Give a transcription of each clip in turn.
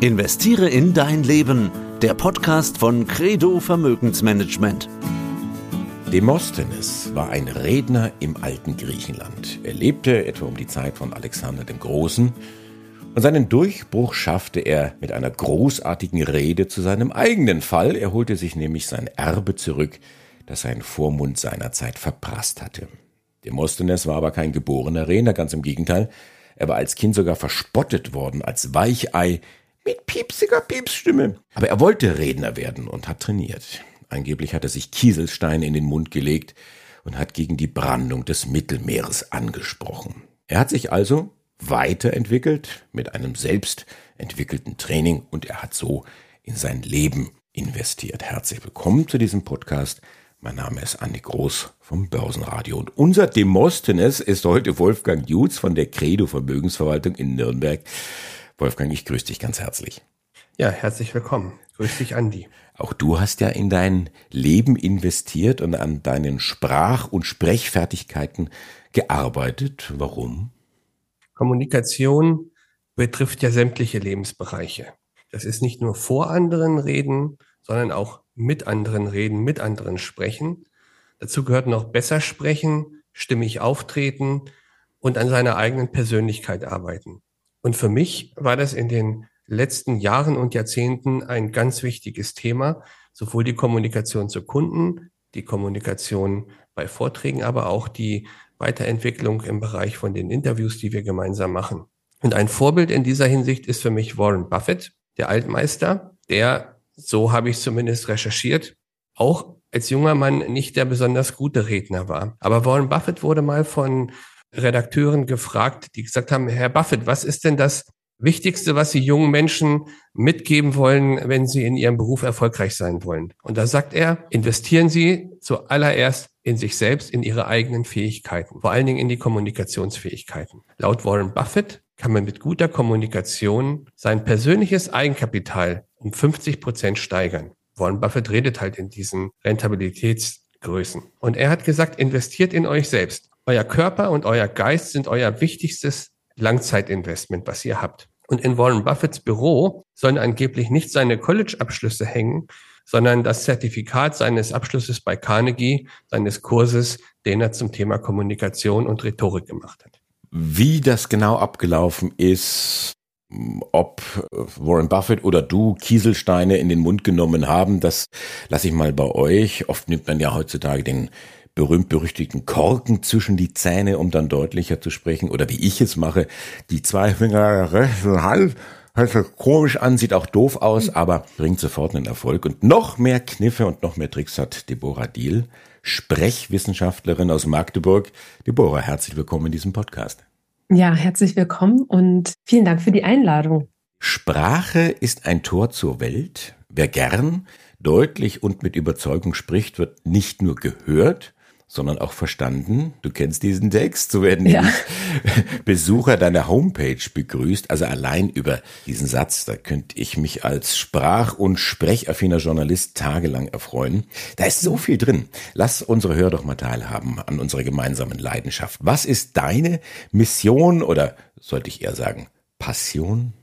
Investiere in dein Leben. Der Podcast von Credo Vermögensmanagement. Demosthenes war ein Redner im alten Griechenland. Er lebte etwa um die Zeit von Alexander dem Großen und seinen Durchbruch schaffte er mit einer großartigen Rede zu seinem eigenen Fall. Er holte sich nämlich sein Erbe zurück, das sein Vormund seinerzeit verprasst hatte. Demosthenes war aber kein geborener Redner, ganz im Gegenteil. Er war als Kind sogar verspottet worden, als Weichei mit piepsiger Piepsstimme. Aber er wollte Redner werden und hat trainiert. Angeblich hat er sich Kieselsteine in den Mund gelegt und hat gegen die Brandung des Mittelmeeres angesprochen. Er hat sich also weiterentwickelt mit einem selbst entwickelten Training und er hat so in sein Leben investiert. Herzlich willkommen zu diesem Podcast. Mein Name ist Andi Groß vom Börsenradio und unser Demosthenes ist heute Wolfgang Jutz von der Credo Vermögensverwaltung in Nürnberg. Wolfgang, ich grüße dich ganz herzlich. Ja, herzlich willkommen. Grüß dich, Andi. Auch du hast ja in dein Leben investiert und an deinen Sprach- und Sprechfertigkeiten gearbeitet. Warum? Kommunikation betrifft ja sämtliche Lebensbereiche. Das ist nicht nur vor anderen reden, sondern auch mit anderen reden, mit anderen sprechen. Dazu gehört noch besser sprechen, stimmig auftreten und an seiner eigenen Persönlichkeit arbeiten. Und für mich war das in den letzten Jahren und Jahrzehnten ein ganz wichtiges Thema, sowohl die Kommunikation zu Kunden, die Kommunikation bei Vorträgen, aber auch die Weiterentwicklung im Bereich von den Interviews, die wir gemeinsam machen. Und ein Vorbild in dieser Hinsicht ist für mich Warren Buffett, der Altmeister, der so habe ich zumindest recherchiert, auch als junger Mann nicht der besonders gute Redner war. Aber Warren Buffett wurde mal von Redakteuren gefragt, die gesagt haben, Herr Buffett, was ist denn das Wichtigste, was Sie jungen Menschen mitgeben wollen, wenn sie in ihrem Beruf erfolgreich sein wollen? Und da sagt er, investieren Sie zuallererst in sich selbst, in Ihre eigenen Fähigkeiten, vor allen Dingen in die Kommunikationsfähigkeiten. Laut Warren Buffett kann man mit guter Kommunikation sein persönliches Eigenkapital um 50 Prozent steigern. Warren Buffett redet halt in diesen Rentabilitätsgrößen. Und er hat gesagt, investiert in euch selbst. Euer Körper und euer Geist sind euer wichtigstes Langzeitinvestment, was ihr habt. Und in Warren Buffetts Büro sollen angeblich nicht seine College-Abschlüsse hängen, sondern das Zertifikat seines Abschlusses bei Carnegie, seines Kurses, den er zum Thema Kommunikation und Rhetorik gemacht hat. Wie das genau abgelaufen ist, ob Warren Buffett oder du Kieselsteine in den Mund genommen haben, das lasse ich mal bei euch. Oft nimmt man ja heutzutage den berühmt-berüchtigten Korken zwischen die Zähne, um dann deutlicher zu sprechen. Oder wie ich es mache, die zwei Finger rechts und halb. Hört sich komisch an, sieht auch doof aus, aber bringt sofort einen Erfolg. Und noch mehr Kniffe und noch mehr Tricks hat Deborah Diel, Sprechwissenschaftlerin aus Magdeburg. Deborah, herzlich willkommen in diesem Podcast. Ja, herzlich willkommen und vielen Dank für die Einladung. Sprache ist ein Tor zur Welt. Wer gern, deutlich und mit Überzeugung spricht, wird nicht nur gehört, sondern auch verstanden. Du kennst diesen Text. So werden ja. Besucher deiner Homepage begrüßt. Also allein über diesen Satz, da könnte ich mich als sprach- und sprechaffiner Journalist tagelang erfreuen. Da ist so viel drin. Lass unsere Hörer doch mal teilhaben an unserer gemeinsamen Leidenschaft. Was ist deine Mission oder sollte ich eher sagen Passion?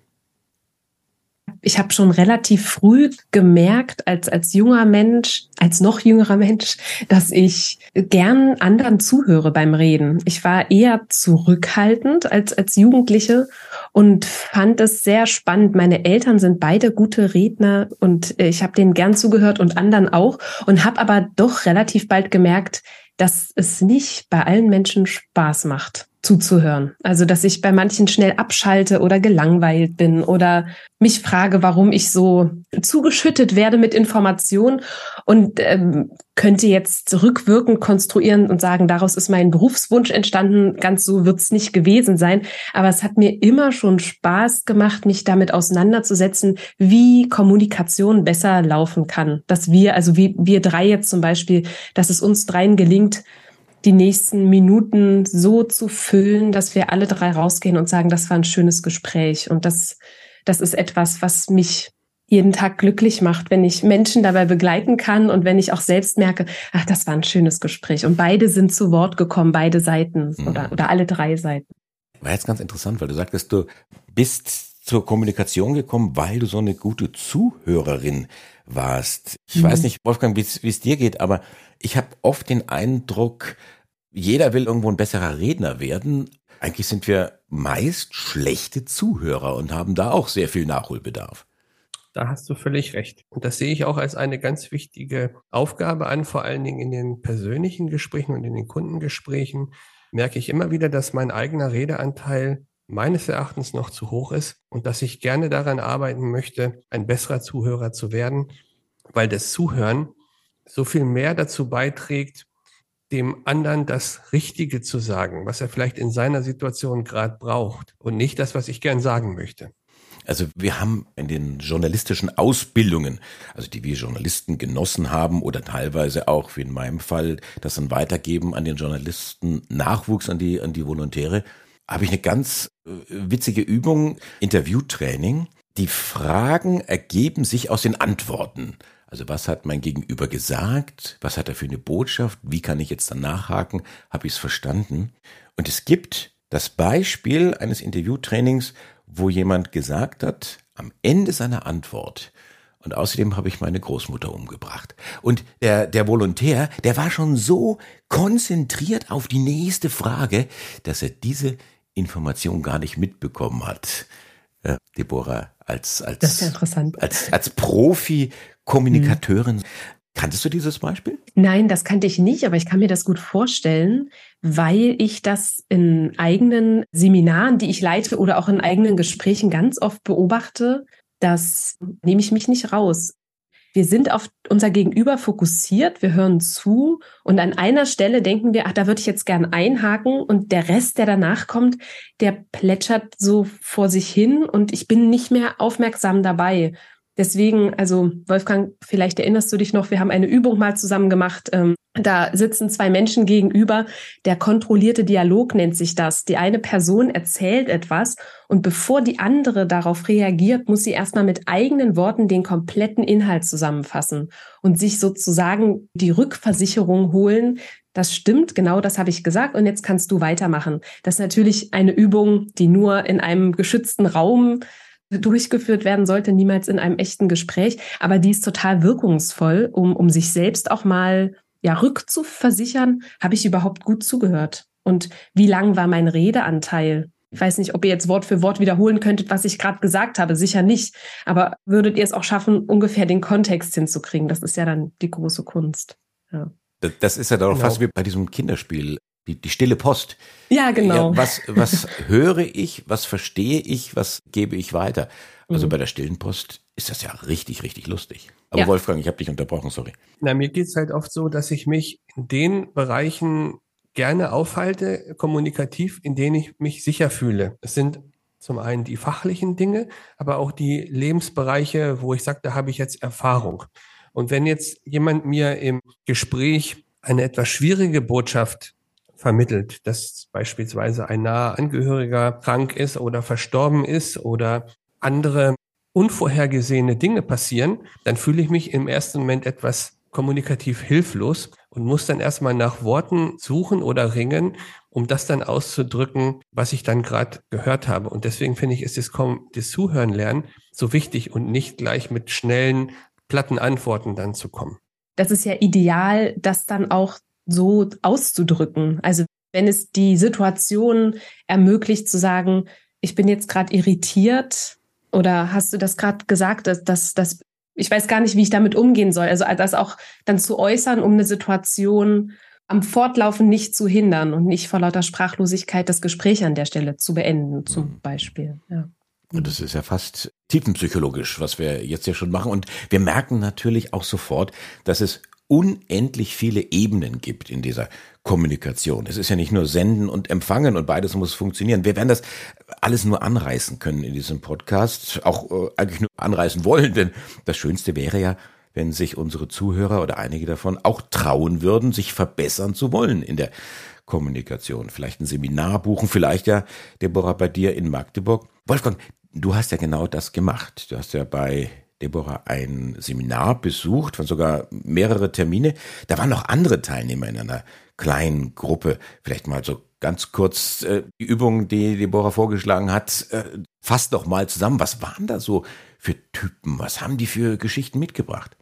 Ich habe schon relativ früh gemerkt, als, als junger Mensch, als noch jüngerer Mensch, dass ich gern anderen zuhöre beim Reden. Ich war eher zurückhaltend als, als Jugendliche und fand es sehr spannend. Meine Eltern sind beide gute Redner und ich habe denen gern zugehört und anderen auch und habe aber doch relativ bald gemerkt, dass es nicht bei allen Menschen Spaß macht zuzuhören. Also, dass ich bei manchen schnell abschalte oder gelangweilt bin oder mich frage, warum ich so zugeschüttet werde mit Informationen und ähm, könnte jetzt rückwirkend konstruieren und sagen, daraus ist mein Berufswunsch entstanden. Ganz so wird's nicht gewesen sein. Aber es hat mir immer schon Spaß gemacht, mich damit auseinanderzusetzen, wie Kommunikation besser laufen kann. Dass wir, also wie wir drei jetzt zum Beispiel, dass es uns dreien gelingt, die nächsten Minuten so zu füllen, dass wir alle drei rausgehen und sagen, das war ein schönes Gespräch. Und das, das ist etwas, was mich jeden Tag glücklich macht, wenn ich Menschen dabei begleiten kann und wenn ich auch selbst merke, ach, das war ein schönes Gespräch. Und beide sind zu Wort gekommen, beide Seiten mhm. oder, oder alle drei Seiten. War jetzt ganz interessant, weil du sagtest, du bist zur Kommunikation gekommen, weil du so eine gute Zuhörerin warst. Ich mhm. weiß nicht, Wolfgang, wie es dir geht, aber ich habe oft den Eindruck, jeder will irgendwo ein besserer Redner werden. Eigentlich sind wir meist schlechte Zuhörer und haben da auch sehr viel Nachholbedarf. Da hast du völlig recht. Und das sehe ich auch als eine ganz wichtige Aufgabe an, vor allen Dingen in den persönlichen Gesprächen und in den Kundengesprächen merke ich immer wieder, dass mein eigener Redeanteil meines Erachtens noch zu hoch ist und dass ich gerne daran arbeiten möchte, ein besserer Zuhörer zu werden, weil das Zuhören so viel mehr dazu beiträgt, dem anderen das Richtige zu sagen, was er vielleicht in seiner Situation gerade braucht und nicht das, was ich gern sagen möchte. Also wir haben in den journalistischen Ausbildungen, also die wir Journalisten genossen haben oder teilweise auch, wie in meinem Fall, das dann weitergeben an den Journalisten, Nachwuchs an die, an die Volontäre, habe ich eine ganz äh, witzige Übung, Interviewtraining. Die Fragen ergeben sich aus den Antworten. Also was hat mein Gegenüber gesagt? Was hat er für eine Botschaft? Wie kann ich jetzt dann nachhaken? Habe ich es verstanden? Und es gibt das Beispiel eines Interviewtrainings, wo jemand gesagt hat, am Ende seiner Antwort, und außerdem habe ich meine Großmutter umgebracht. Und der, der Volontär, der war schon so konzentriert auf die nächste Frage, dass er diese Information gar nicht mitbekommen hat. Äh, Deborah, als, als, als, als Profi-Kommunikateurin. Mhm. Kanntest du dieses Beispiel? Nein, das kannte ich nicht, aber ich kann mir das gut vorstellen, weil ich das in eigenen Seminaren, die ich leite oder auch in eigenen Gesprächen ganz oft beobachte. Das nehme ich mich nicht raus. Wir sind auf unser Gegenüber fokussiert, wir hören zu und an einer Stelle denken wir, ach, da würde ich jetzt gern einhaken und der Rest, der danach kommt, der plätschert so vor sich hin und ich bin nicht mehr aufmerksam dabei. Deswegen, also Wolfgang, vielleicht erinnerst du dich noch, wir haben eine Übung mal zusammen gemacht. Ähm, da sitzen zwei Menschen gegenüber. Der kontrollierte Dialog nennt sich das. Die eine Person erzählt etwas und bevor die andere darauf reagiert, muss sie erstmal mit eigenen Worten den kompletten Inhalt zusammenfassen und sich sozusagen die Rückversicherung holen. Das stimmt, genau das habe ich gesagt und jetzt kannst du weitermachen. Das ist natürlich eine Übung, die nur in einem geschützten Raum durchgeführt werden sollte, niemals in einem echten Gespräch. Aber die ist total wirkungsvoll, um, um sich selbst auch mal ja, rückzuversichern, habe ich überhaupt gut zugehört? Und wie lang war mein Redeanteil? Ich weiß nicht, ob ihr jetzt Wort für Wort wiederholen könntet, was ich gerade gesagt habe. Sicher nicht. Aber würdet ihr es auch schaffen, ungefähr den Kontext hinzukriegen? Das ist ja dann die große Kunst. Ja. Das ist ja doch genau. fast wie bei diesem Kinderspiel die, die stille Post. Ja, genau. Ja, was, was höre ich, was verstehe ich, was gebe ich weiter? Also mhm. bei der stillen Post ist das ja richtig, richtig lustig. Aber ja. Wolfgang, ich habe dich unterbrochen, sorry. Na, mir geht's halt oft so, dass ich mich in den Bereichen gerne aufhalte, kommunikativ, in denen ich mich sicher fühle. Es sind zum einen die fachlichen Dinge, aber auch die Lebensbereiche, wo ich sage, da habe ich jetzt Erfahrung. Und wenn jetzt jemand mir im Gespräch eine etwas schwierige Botschaft vermittelt, dass beispielsweise ein naher Angehöriger krank ist oder verstorben ist oder andere unvorhergesehene Dinge passieren, dann fühle ich mich im ersten Moment etwas kommunikativ hilflos und muss dann erstmal nach Worten suchen oder ringen, um das dann auszudrücken, was ich dann gerade gehört habe. Und deswegen finde ich, ist das, das Zuhören lernen so wichtig und nicht gleich mit schnellen, platten Antworten dann zu kommen. Das ist ja ideal, das dann auch so auszudrücken. Also wenn es die Situation ermöglicht zu sagen, ich bin jetzt gerade irritiert oder hast du das gerade gesagt, dass, dass, dass ich weiß gar nicht, wie ich damit umgehen soll. Also das auch dann zu äußern, um eine Situation am Fortlaufen nicht zu hindern und nicht vor lauter Sprachlosigkeit das Gespräch an der Stelle zu beenden, zum mhm. Beispiel. Ja. Und das ist ja fast tiefenpsychologisch, was wir jetzt ja schon machen. Und wir merken natürlich auch sofort, dass es unendlich viele Ebenen gibt in dieser Kommunikation. Es ist ja nicht nur Senden und Empfangen und beides muss funktionieren. Wir werden das alles nur anreißen können in diesem Podcast, auch äh, eigentlich nur anreißen wollen, denn das Schönste wäre ja, wenn sich unsere Zuhörer oder einige davon auch trauen würden, sich verbessern zu wollen in der Kommunikation. Vielleicht ein Seminar buchen, vielleicht ja, Deborah, bei dir in Magdeburg. Wolfgang, du hast ja genau das gemacht. Du hast ja bei Deborah ein Seminar besucht, von sogar mehrere Termine. Da waren noch andere Teilnehmer in einer kleinen Gruppe. Vielleicht mal so ganz kurz äh, die Übung, die Deborah vorgeschlagen hat, äh, fasst doch mal zusammen. Was waren da so für Typen? Was haben die für Geschichten mitgebracht?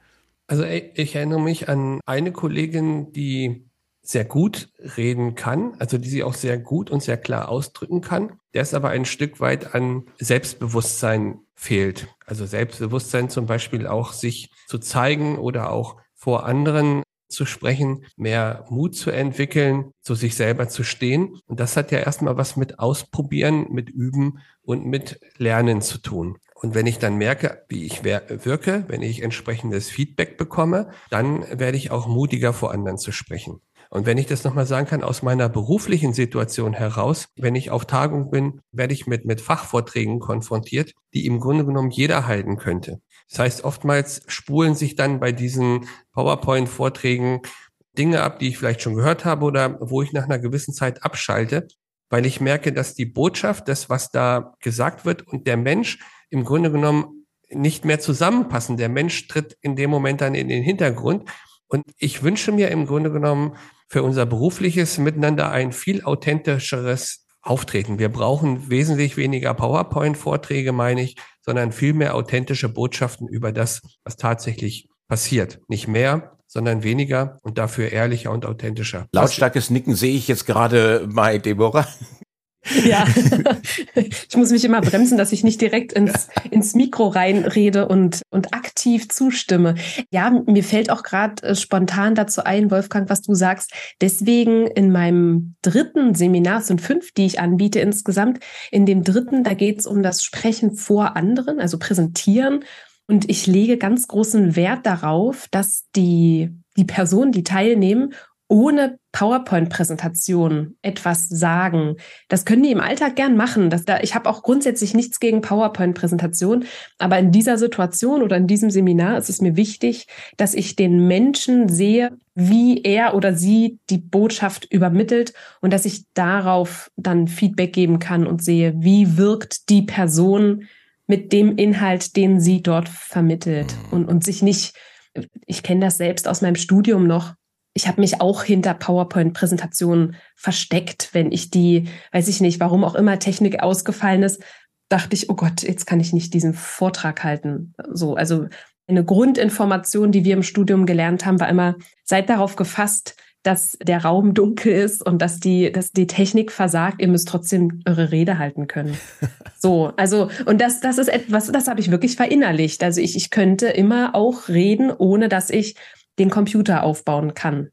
Also ich erinnere mich an eine Kollegin, die sehr gut reden kann, also die sie auch sehr gut und sehr klar ausdrücken kann, der es aber ein Stück weit an Selbstbewusstsein fehlt. Also Selbstbewusstsein zum Beispiel auch sich zu zeigen oder auch vor anderen zu sprechen, mehr Mut zu entwickeln, zu sich selber zu stehen. Und das hat ja erstmal was mit Ausprobieren, mit Üben und mit Lernen zu tun. Und wenn ich dann merke, wie ich wirke, wenn ich entsprechendes Feedback bekomme, dann werde ich auch mutiger vor anderen zu sprechen. Und wenn ich das nochmal sagen kann, aus meiner beruflichen Situation heraus, wenn ich auf Tagung bin, werde ich mit, mit Fachvorträgen konfrontiert, die im Grunde genommen jeder halten könnte. Das heißt, oftmals spulen sich dann bei diesen PowerPoint-Vorträgen Dinge ab, die ich vielleicht schon gehört habe oder wo ich nach einer gewissen Zeit abschalte, weil ich merke, dass die Botschaft, das, was da gesagt wird und der Mensch im Grunde genommen nicht mehr zusammenpassen. Der Mensch tritt in dem Moment dann in den Hintergrund. Und ich wünsche mir im Grunde genommen für unser berufliches Miteinander ein viel authentischeres Auftreten. Wir brauchen wesentlich weniger PowerPoint-Vorträge, meine ich, sondern viel mehr authentische Botschaften über das, was tatsächlich passiert. Nicht mehr, sondern weniger und dafür ehrlicher und authentischer. Lautstarkes Nicken sehe ich jetzt gerade bei Deborah. Ja, ich muss mich immer bremsen, dass ich nicht direkt ins, ins Mikro reinrede und, und aktiv zustimme. Ja, mir fällt auch gerade äh, spontan dazu ein, Wolfgang, was du sagst. Deswegen in meinem dritten Seminar, es sind fünf, die ich anbiete insgesamt, in dem dritten, da geht es um das Sprechen vor anderen, also präsentieren. Und ich lege ganz großen Wert darauf, dass die, die Personen, die teilnehmen, ohne PowerPoint-Präsentation etwas sagen. Das können die im Alltag gern machen. Das da, ich habe auch grundsätzlich nichts gegen PowerPoint-Präsentation, aber in dieser Situation oder in diesem Seminar ist es mir wichtig, dass ich den Menschen sehe, wie er oder sie die Botschaft übermittelt und dass ich darauf dann Feedback geben kann und sehe, wie wirkt die Person mit dem Inhalt, den sie dort vermittelt und, und sich nicht, ich kenne das selbst aus meinem Studium noch, ich habe mich auch hinter PowerPoint-Präsentationen versteckt, wenn ich die, weiß ich nicht, warum auch immer Technik ausgefallen ist, dachte ich, oh Gott, jetzt kann ich nicht diesen Vortrag halten. So, also eine Grundinformation, die wir im Studium gelernt haben, war immer, seid darauf gefasst, dass der Raum dunkel ist und dass die, dass die Technik versagt, ihr müsst trotzdem eure Rede halten können. So, also, und das, das ist etwas, das habe ich wirklich verinnerlicht. Also ich, ich könnte immer auch reden, ohne dass ich den Computer aufbauen kann.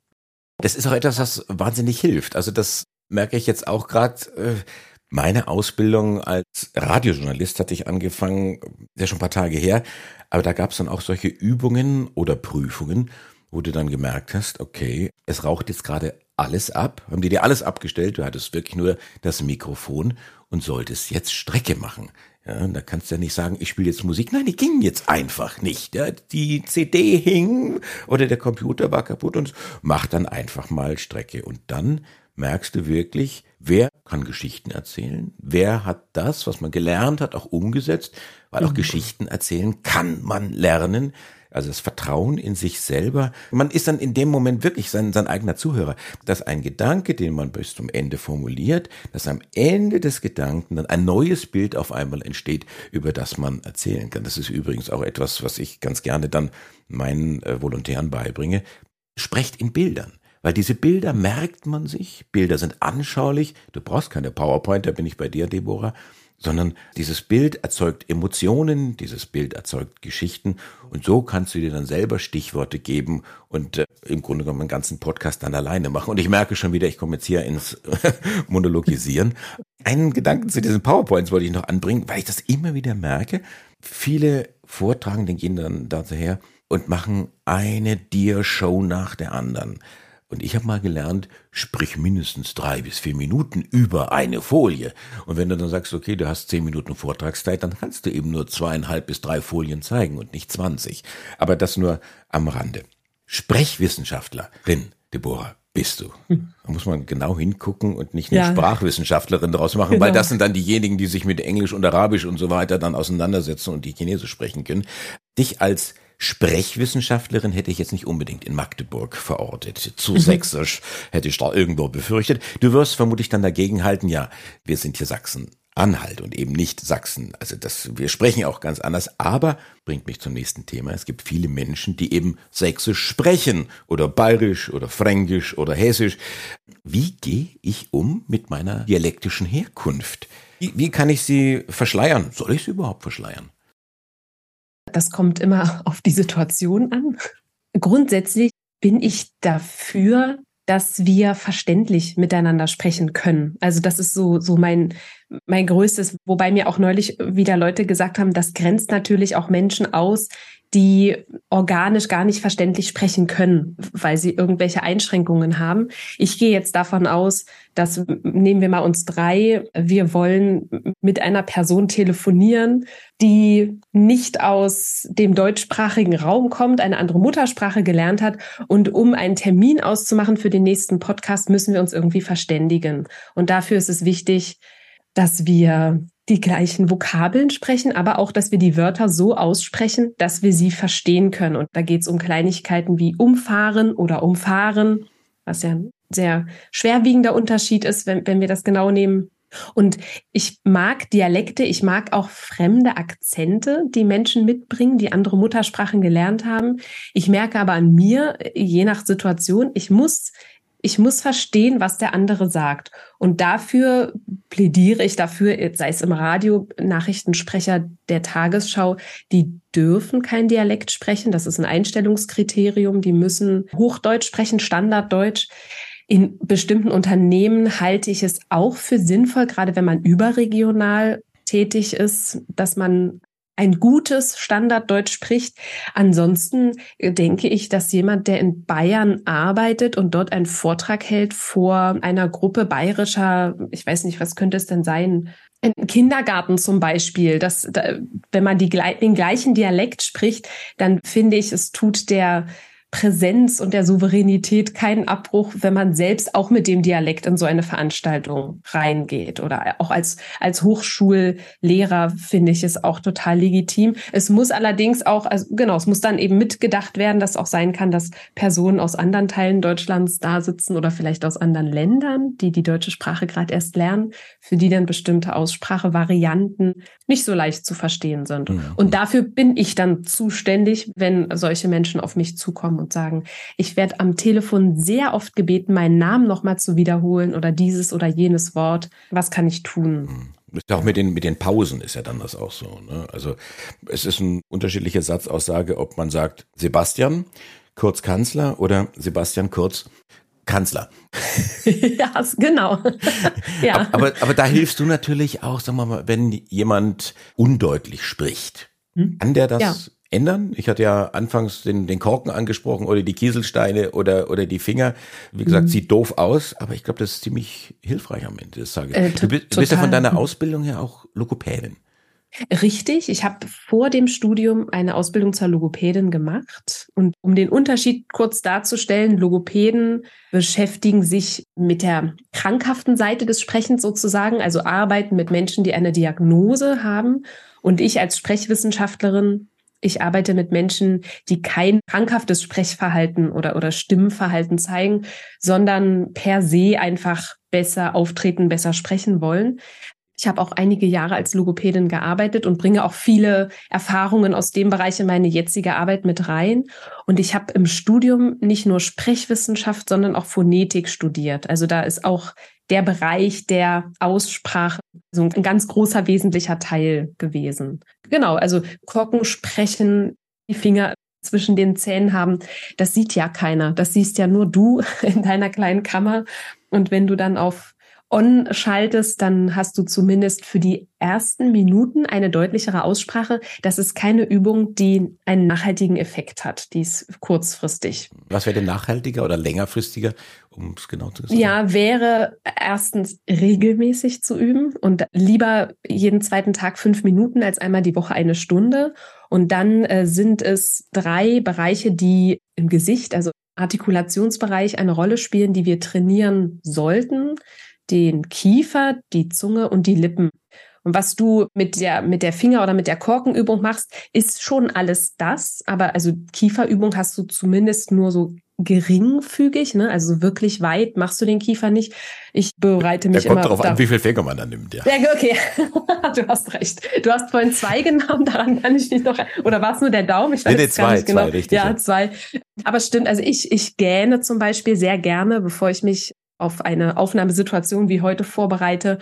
Das ist auch etwas, was wahnsinnig hilft. Also das merke ich jetzt auch gerade. Äh, meine Ausbildung als Radiojournalist hatte ich angefangen, ja schon ein paar Tage her, aber da gab es dann auch solche Übungen oder Prüfungen, wo du dann gemerkt hast, okay, es raucht jetzt gerade alles ab, haben die dir alles abgestellt, du hattest wirklich nur das Mikrofon und solltest jetzt Strecke machen. Ja, da kannst du ja nicht sagen, ich spiele jetzt Musik. Nein, die ging jetzt einfach nicht. Ja, die CD hing oder der Computer war kaputt und mach dann einfach mal Strecke. Und dann merkst du wirklich, wer kann Geschichten erzählen? Wer hat das, was man gelernt hat, auch umgesetzt? Weil auch mhm. Geschichten erzählen kann man lernen. Also das Vertrauen in sich selber. Man ist dann in dem Moment wirklich sein, sein eigener Zuhörer. Dass ein Gedanke, den man bis zum Ende formuliert, dass am Ende des Gedanken dann ein neues Bild auf einmal entsteht, über das man erzählen kann. Das ist übrigens auch etwas, was ich ganz gerne dann meinen äh, Volontären beibringe. Sprecht in Bildern. Weil diese Bilder merkt man sich, Bilder sind anschaulich, du brauchst keine PowerPoint, da bin ich bei dir, Deborah, sondern dieses Bild erzeugt Emotionen, dieses Bild erzeugt Geschichten und so kannst du dir dann selber Stichworte geben und äh, im Grunde genommen einen ganzen Podcast dann alleine machen. Und ich merke schon wieder, ich komme jetzt hier ins Monologisieren. Einen Gedanken zu diesen PowerPoints wollte ich noch anbringen, weil ich das immer wieder merke. Viele Vortragenden gehen dann daher und machen eine Dia-Show nach der anderen. Und ich habe mal gelernt, sprich mindestens drei bis vier Minuten über eine Folie. Und wenn du dann sagst, okay, du hast zehn Minuten Vortragszeit, dann kannst du eben nur zweieinhalb bis drei Folien zeigen und nicht zwanzig. Aber das nur am Rande. Sprechwissenschaftlerin, Deborah, bist du. Da muss man genau hingucken und nicht eine ja. Sprachwissenschaftlerin draus machen, genau. weil das sind dann diejenigen, die sich mit Englisch und Arabisch und so weiter dann auseinandersetzen und die Chinesisch sprechen können. Dich als Sprechwissenschaftlerin hätte ich jetzt nicht unbedingt in Magdeburg verortet. Zu mhm. sächsisch hätte ich da irgendwo befürchtet. Du wirst vermutlich dann dagegen halten, ja, wir sind hier Sachsen. Anhalt und eben nicht Sachsen. Also das, wir sprechen auch ganz anders, aber bringt mich zum nächsten Thema. Es gibt viele Menschen, die eben Sächsisch sprechen oder Bayerisch oder Fränkisch oder Hessisch. Wie gehe ich um mit meiner dialektischen Herkunft? Wie, wie kann ich sie verschleiern? Soll ich sie überhaupt verschleiern? Das kommt immer auf die Situation an. Grundsätzlich bin ich dafür, dass wir verständlich miteinander sprechen können. Also das ist so, so mein, mein größtes, wobei mir auch neulich wieder Leute gesagt haben, das grenzt natürlich auch Menschen aus, die organisch gar nicht verständlich sprechen können, weil sie irgendwelche Einschränkungen haben. Ich gehe jetzt davon aus, dass nehmen wir mal uns drei, wir wollen mit einer Person telefonieren, die nicht aus dem deutschsprachigen Raum kommt, eine andere Muttersprache gelernt hat. Und um einen Termin auszumachen für den nächsten Podcast, müssen wir uns irgendwie verständigen. Und dafür ist es wichtig, dass wir die gleichen Vokabeln sprechen, aber auch, dass wir die Wörter so aussprechen, dass wir sie verstehen können. Und da geht es um Kleinigkeiten wie umfahren oder umfahren, was ja ein sehr schwerwiegender Unterschied ist, wenn, wenn wir das genau nehmen. Und ich mag Dialekte, ich mag auch fremde Akzente, die Menschen mitbringen, die andere Muttersprachen gelernt haben. Ich merke aber an mir, je nach Situation, ich muss ich muss verstehen, was der andere sagt. Und dafür plädiere ich dafür, sei es im Radio, Nachrichtensprecher der Tagesschau, die dürfen kein Dialekt sprechen. Das ist ein Einstellungskriterium. Die müssen Hochdeutsch sprechen, Standarddeutsch. In bestimmten Unternehmen halte ich es auch für sinnvoll, gerade wenn man überregional tätig ist, dass man ein gutes Standarddeutsch spricht. Ansonsten denke ich, dass jemand, der in Bayern arbeitet und dort einen Vortrag hält vor einer Gruppe bayerischer, ich weiß nicht, was könnte es denn sein, ein Kindergarten zum Beispiel, dass, da, wenn man die, den gleichen Dialekt spricht, dann finde ich, es tut der Präsenz und der Souveränität keinen Abbruch, wenn man selbst auch mit dem Dialekt in so eine Veranstaltung reingeht. Oder auch als, als Hochschullehrer finde ich es auch total legitim. Es muss allerdings auch, also genau, es muss dann eben mitgedacht werden, dass auch sein kann, dass Personen aus anderen Teilen Deutschlands da sitzen oder vielleicht aus anderen Ländern, die die deutsche Sprache gerade erst lernen, für die dann bestimmte Aussprachevarianten nicht so leicht zu verstehen sind. Mhm. Und dafür bin ich dann zuständig, wenn solche Menschen auf mich zukommen und sagen, ich werde am Telefon sehr oft gebeten, meinen Namen nochmal zu wiederholen oder dieses oder jenes Wort. Was kann ich tun? Hm. Auch mit den, mit den Pausen ist ja dann das auch so. Ne? Also es ist eine unterschiedliche Satzaussage, ob man sagt Sebastian, kurz Kanzler oder Sebastian Kurz Kanzler. ja, genau. ja. Aber, aber da hilfst du natürlich auch, sagen wir mal, wenn jemand undeutlich spricht. Hm? Kann der das ja ändern. Ich hatte ja anfangs den, den Korken angesprochen oder die Kieselsteine oder, oder die Finger. Wie gesagt, mhm. sieht doof aus, aber ich glaube, das ist ziemlich hilfreich am Ende des Tages. Äh, du, bist, du bist ja von deiner Ausbildung her auch Logopädin. Richtig, ich habe vor dem Studium eine Ausbildung zur Logopädin gemacht. Und um den Unterschied kurz darzustellen, Logopäden beschäftigen sich mit der krankhaften Seite des Sprechens sozusagen, also arbeiten mit Menschen, die eine Diagnose haben. Und ich als Sprechwissenschaftlerin ich arbeite mit Menschen, die kein krankhaftes Sprechverhalten oder, oder Stimmverhalten zeigen, sondern per se einfach besser auftreten, besser sprechen wollen. Ich habe auch einige Jahre als Logopädin gearbeitet und bringe auch viele Erfahrungen aus dem Bereich in meine jetzige Arbeit mit rein. Und ich habe im Studium nicht nur Sprechwissenschaft, sondern auch Phonetik studiert. Also da ist auch der Bereich der Aussprache so ein ganz großer wesentlicher Teil gewesen. Genau, also Korken sprechen, die Finger zwischen den Zähnen haben, das sieht ja keiner. Das siehst ja nur du in deiner kleinen Kammer. Und wenn du dann auf On schaltest, dann hast du zumindest für die ersten Minuten eine deutlichere Aussprache. Das ist keine Übung, die einen nachhaltigen Effekt hat. Die ist kurzfristig. Was wäre denn nachhaltiger oder längerfristiger, um es genau zu sagen? Ja, wäre erstens regelmäßig zu üben und lieber jeden zweiten Tag fünf Minuten als einmal die Woche eine Stunde. Und dann äh, sind es drei Bereiche, die im Gesicht, also Artikulationsbereich eine Rolle spielen, die wir trainieren sollten den Kiefer, die Zunge und die Lippen. Und was du mit der, mit der Finger- oder mit der Korkenübung machst, ist schon alles das. Aber also Kieferübung hast du zumindest nur so geringfügig, ne? also wirklich weit machst du den Kiefer nicht. Ich bereite mich da kommt immer darauf an, wie viel Finger man dann nimmt. Ja, ja okay, du hast recht. Du hast vorhin zwei genommen, daran kann ich nicht noch. Oder war es nur der Daumen? Ich weiß nee, nee, zwei, gar nicht genau. Zwei, richtig, ja, ja, zwei. Aber stimmt, also ich, ich gähne zum Beispiel sehr gerne, bevor ich mich auf eine Aufnahmesituation wie heute vorbereite.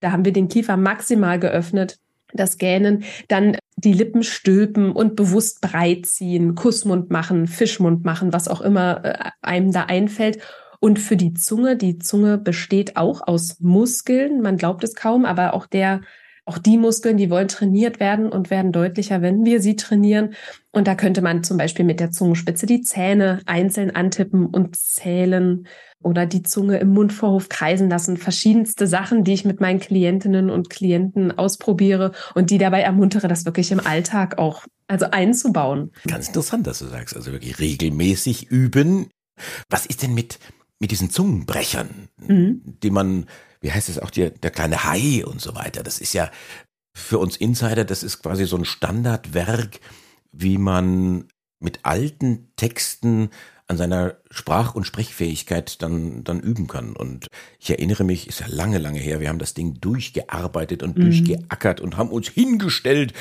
Da haben wir den Kiefer maximal geöffnet das Gähnen, dann die Lippen stülpen und bewusst breit ziehen, Kussmund machen, Fischmund machen, was auch immer äh, einem da einfällt. Und für die Zunge, die Zunge besteht auch aus Muskeln, man glaubt es kaum, aber auch der auch die Muskeln, die wollen trainiert werden und werden deutlicher, wenn wir sie trainieren. Und da könnte man zum Beispiel mit der Zungenspitze die Zähne einzeln antippen und zählen oder die Zunge im Mundvorhof kreisen lassen. Verschiedenste Sachen, die ich mit meinen Klientinnen und Klienten ausprobiere und die dabei ermuntere, das wirklich im Alltag auch also einzubauen. Ganz interessant, dass du sagst, also wirklich regelmäßig üben. Was ist denn mit, mit diesen Zungenbrechern, mhm. die man wie heißt es auch, die, der kleine Hai und so weiter. Das ist ja für uns Insider, das ist quasi so ein Standardwerk, wie man mit alten Texten an seiner Sprach- und Sprechfähigkeit dann, dann üben kann. Und ich erinnere mich, ist ja lange, lange her, wir haben das Ding durchgearbeitet und mhm. durchgeackert und haben uns hingestellt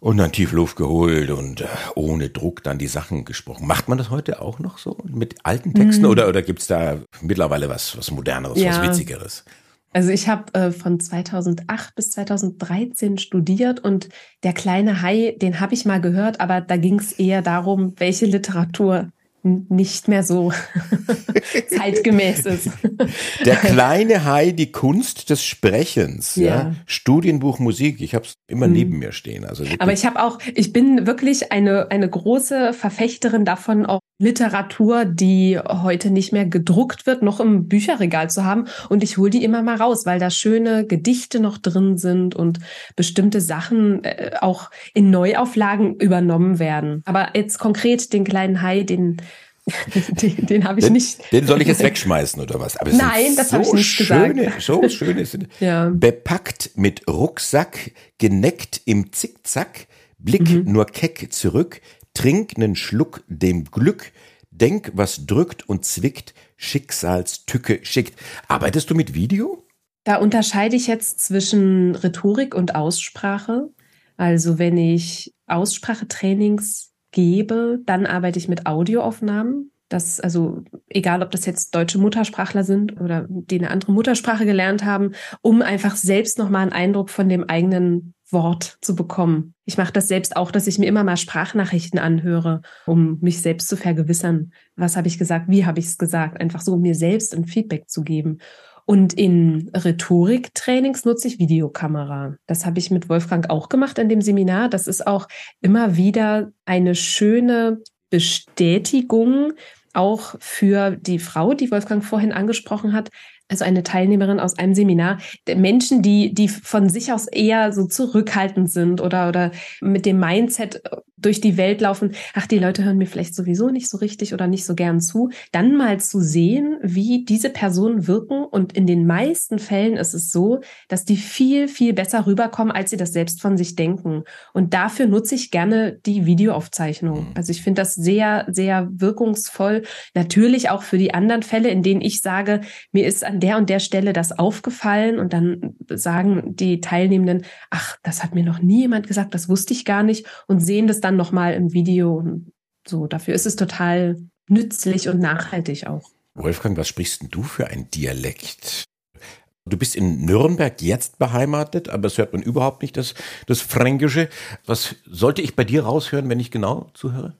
und dann tief Luft geholt und äh, ohne Druck dann die Sachen gesprochen. Macht man das heute auch noch so mit alten Texten mhm. oder, oder gibt's da mittlerweile was, was Moderneres, ja. was Witzigeres? Also ich habe äh, von 2008 bis 2013 studiert und der kleine Hai, den habe ich mal gehört, aber da ging es eher darum, welche Literatur nicht mehr so zeitgemäß ist. Der kleine Hai, die Kunst des Sprechens, ja. ja. Studienbuch Musik, ich habe es immer mhm. neben mir stehen. Also Aber ich habe auch, ich bin wirklich eine, eine große Verfechterin davon, auch Literatur, die heute nicht mehr gedruckt wird, noch im Bücherregal zu haben. Und ich hole die immer mal raus, weil da schöne Gedichte noch drin sind und bestimmte Sachen äh, auch in Neuauflagen übernommen werden. Aber jetzt konkret den kleinen Hai, den den, den habe ich den, nicht. Den soll ich jetzt wegschmeißen oder was? Aber Nein, das so habe ich nicht schöne, gesagt. So schöne sind. ja. Bepackt mit Rucksack, geneckt im Zickzack, Blick mhm. nur keck zurück, trink nen Schluck dem Glück, denk, was drückt und zwickt, Schicksalstücke schickt. Arbeitest du mit Video? Da unterscheide ich jetzt zwischen Rhetorik und Aussprache. Also wenn ich Aussprachetrainings gebe, dann arbeite ich mit Audioaufnahmen. Das, also, egal ob das jetzt deutsche Muttersprachler sind oder die eine andere Muttersprache gelernt haben, um einfach selbst nochmal einen Eindruck von dem eigenen Wort zu bekommen. Ich mache das selbst auch, dass ich mir immer mal Sprachnachrichten anhöre, um mich selbst zu vergewissern. Was habe ich gesagt? Wie habe ich es gesagt? Einfach so, um mir selbst ein Feedback zu geben. Und in Rhetoriktrainings nutze ich Videokamera. Das habe ich mit Wolfgang auch gemacht in dem Seminar. Das ist auch immer wieder eine schöne Bestätigung, auch für die Frau, die Wolfgang vorhin angesprochen hat, also eine Teilnehmerin aus einem Seminar, Menschen, die, die von sich aus eher so zurückhaltend sind oder, oder mit dem Mindset durch die Welt laufen, ach, die Leute hören mir vielleicht sowieso nicht so richtig oder nicht so gern zu, dann mal zu sehen, wie diese Personen wirken. Und in den meisten Fällen ist es so, dass die viel, viel besser rüberkommen, als sie das selbst von sich denken. Und dafür nutze ich gerne die Videoaufzeichnung. Mhm. Also ich finde das sehr, sehr wirkungsvoll. Natürlich auch für die anderen Fälle, in denen ich sage, mir ist an der und der Stelle das aufgefallen und dann sagen die Teilnehmenden, ach, das hat mir noch nie jemand gesagt, das wusste ich gar nicht und sehen das dann nochmal im Video und so. Dafür ist es total nützlich und nachhaltig auch. Wolfgang, was sprichst denn du für ein Dialekt? Du bist in Nürnberg jetzt beheimatet, aber es hört man überhaupt nicht das, das Fränkische. Was sollte ich bei dir raushören, wenn ich genau zuhöre?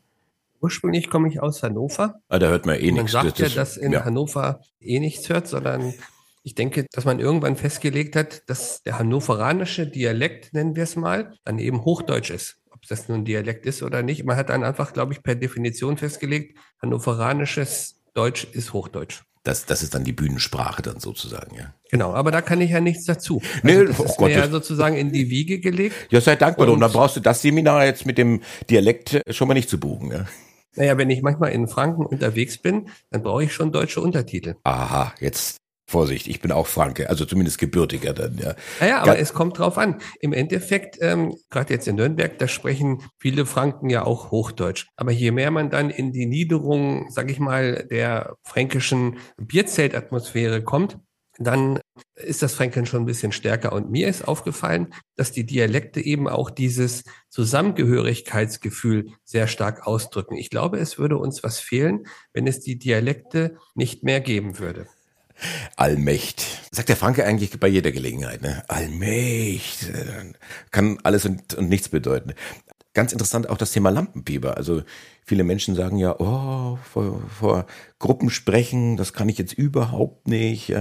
Ursprünglich komme ich aus Hannover. Ah, da hört man eh nichts. Man sagt das ja, dass in ja. Hannover eh nichts hört, sondern ich denke, dass man irgendwann festgelegt hat, dass der hannoveranische Dialekt, nennen wir es mal, dann eben Hochdeutsch ist. Ob das nun Dialekt ist oder nicht. Man hat dann einfach, glaube ich, per Definition festgelegt, hannoveranisches Deutsch ist Hochdeutsch. Das, das ist dann die Bühnensprache dann sozusagen, ja. Genau, aber da kann ich ja nichts dazu. Nee, also das oh ist Gott, mir ja sozusagen in die Wiege gelegt. Ja, sei dankbar. Und, und dann brauchst du das Seminar jetzt mit dem Dialekt schon mal nicht zu buchen, ja. Naja, wenn ich manchmal in Franken unterwegs bin, dann brauche ich schon deutsche Untertitel. Aha, jetzt Vorsicht, ich bin auch Franke, also zumindest gebürtiger dann, ja. Naja, aber Ga es kommt drauf an. Im Endeffekt, ähm, gerade jetzt in Nürnberg, da sprechen viele Franken ja auch Hochdeutsch. Aber je mehr man dann in die Niederung, sag ich mal, der fränkischen Bierzeltatmosphäre kommt, dann ist das Fränkeln schon ein bisschen stärker. Und mir ist aufgefallen, dass die Dialekte eben auch dieses Zusammengehörigkeitsgefühl sehr stark ausdrücken. Ich glaube, es würde uns was fehlen, wenn es die Dialekte nicht mehr geben würde. Allmächt. Sagt der Franke eigentlich bei jeder Gelegenheit, ne? Allmächt. Kann alles und, und nichts bedeuten. Ganz interessant auch das Thema Lampenfieber. Also viele Menschen sagen ja, oh, vor, vor Gruppen sprechen, das kann ich jetzt überhaupt nicht.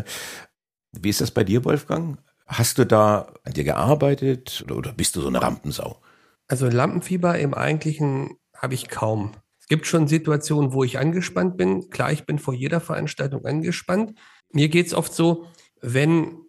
Wie ist das bei dir, Wolfgang? Hast du da an dir gearbeitet oder, bist du so eine Rampensau? Also Lampenfieber im Eigentlichen habe ich kaum. Es gibt schon Situationen, wo ich angespannt bin. Klar, ich bin vor jeder Veranstaltung angespannt. Mir geht es oft so, wenn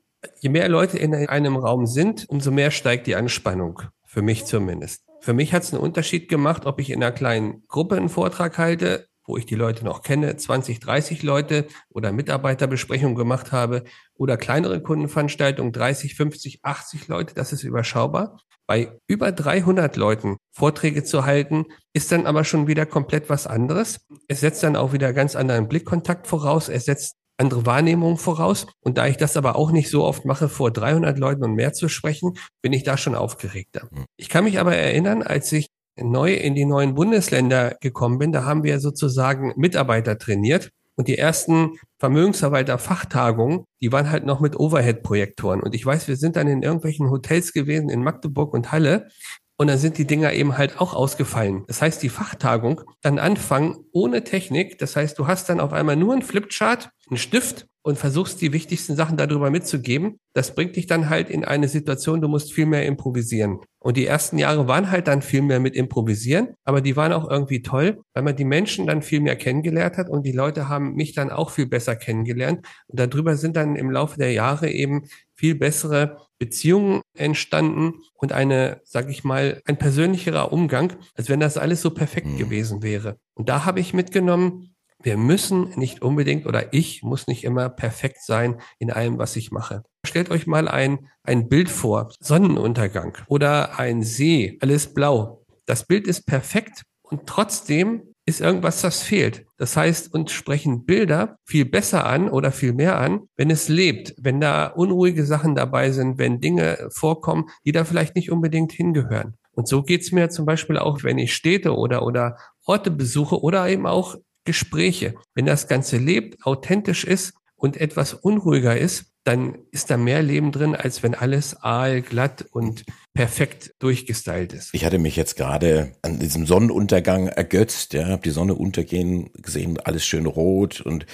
je mehr Leute in einem Raum sind, umso mehr steigt die Anspannung. Für mich zumindest. Für mich hat es einen Unterschied gemacht, ob ich in einer kleinen Gruppe einen Vortrag halte wo ich die Leute noch kenne, 20, 30 Leute oder Mitarbeiterbesprechungen gemacht habe oder kleinere Kundenveranstaltungen, 30, 50, 80 Leute, das ist überschaubar. Bei über 300 Leuten Vorträge zu halten, ist dann aber schon wieder komplett was anderes. Es setzt dann auch wieder ganz anderen Blickkontakt voraus. Es setzt andere Wahrnehmung voraus. Und da ich das aber auch nicht so oft mache, vor 300 Leuten und mehr zu sprechen, bin ich da schon aufgeregter. Hm. Ich kann mich aber erinnern, als ich neu in die neuen Bundesländer gekommen bin, da haben wir sozusagen Mitarbeiter trainiert. Und die ersten Vermögensverwalter-Fachtagungen, die waren halt noch mit Overhead-Projektoren. Und ich weiß, wir sind dann in irgendwelchen Hotels gewesen in Magdeburg und Halle. Und dann sind die Dinger eben halt auch ausgefallen. Das heißt, die Fachtagung dann anfangen ohne Technik. Das heißt, du hast dann auf einmal nur einen Flipchart, einen Stift und versuchst die wichtigsten Sachen darüber mitzugeben. Das bringt dich dann halt in eine Situation, du musst viel mehr improvisieren. Und die ersten Jahre waren halt dann viel mehr mit improvisieren, aber die waren auch irgendwie toll, weil man die Menschen dann viel mehr kennengelernt hat und die Leute haben mich dann auch viel besser kennengelernt. Und darüber sind dann im Laufe der Jahre eben viel bessere Beziehungen entstanden und eine, sag ich mal, ein persönlicherer Umgang, als wenn das alles so perfekt mhm. gewesen wäre. Und da habe ich mitgenommen, wir müssen nicht unbedingt oder ich muss nicht immer perfekt sein in allem, was ich mache. Stellt euch mal ein, ein Bild vor, Sonnenuntergang oder ein See, alles blau. Das Bild ist perfekt und trotzdem ist irgendwas, das fehlt. Das heißt, uns sprechen Bilder viel besser an oder viel mehr an, wenn es lebt, wenn da unruhige Sachen dabei sind, wenn Dinge vorkommen, die da vielleicht nicht unbedingt hingehören. Und so geht's mir zum Beispiel auch, wenn ich Städte oder, oder Orte besuche oder eben auch Gespräche. Wenn das Ganze lebt, authentisch ist und etwas unruhiger ist, dann ist da mehr Leben drin, als wenn alles aalglatt und perfekt durchgestylt ist. Ich hatte mich jetzt gerade an diesem Sonnenuntergang ergötzt, ja, habe die Sonne untergehen gesehen, alles schön rot und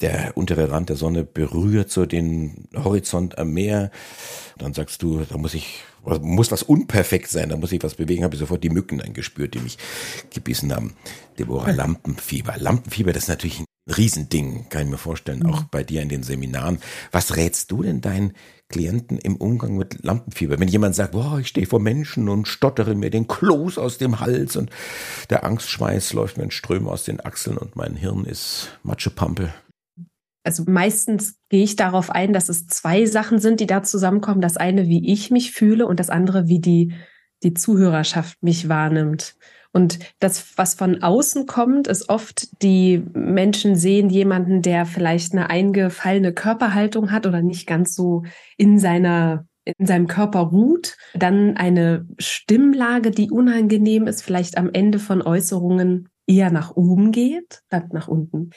der untere Rand der Sonne berührt so den Horizont am Meer. Dann sagst du, da muss ich, muss was unperfekt sein, da muss ich was bewegen, habe ich sofort die Mücken eingespürt, die mich gebissen haben. Deborah Lampenfieber. Lampenfieber, das ist natürlich ein Riesending, kann ich mir vorstellen, auch bei dir in den Seminaren. Was rätst du denn deinen Klienten im Umgang mit Lampenfieber? Wenn jemand sagt, boah, ich stehe vor Menschen und stottere mir den Kloß aus dem Hals und der Angstschweiß läuft mir in Strömen aus den Achseln und mein Hirn ist Matschepampe. Also meistens gehe ich darauf ein, dass es zwei Sachen sind, die da zusammenkommen. Das eine, wie ich mich fühle und das andere, wie die, die Zuhörerschaft mich wahrnimmt. Und das, was von außen kommt, ist oft, die Menschen sehen jemanden, der vielleicht eine eingefallene Körperhaltung hat oder nicht ganz so in seiner in seinem Körper ruht, dann eine Stimmlage, die unangenehm ist, vielleicht am Ende von Äußerungen eher nach oben geht, statt nach unten.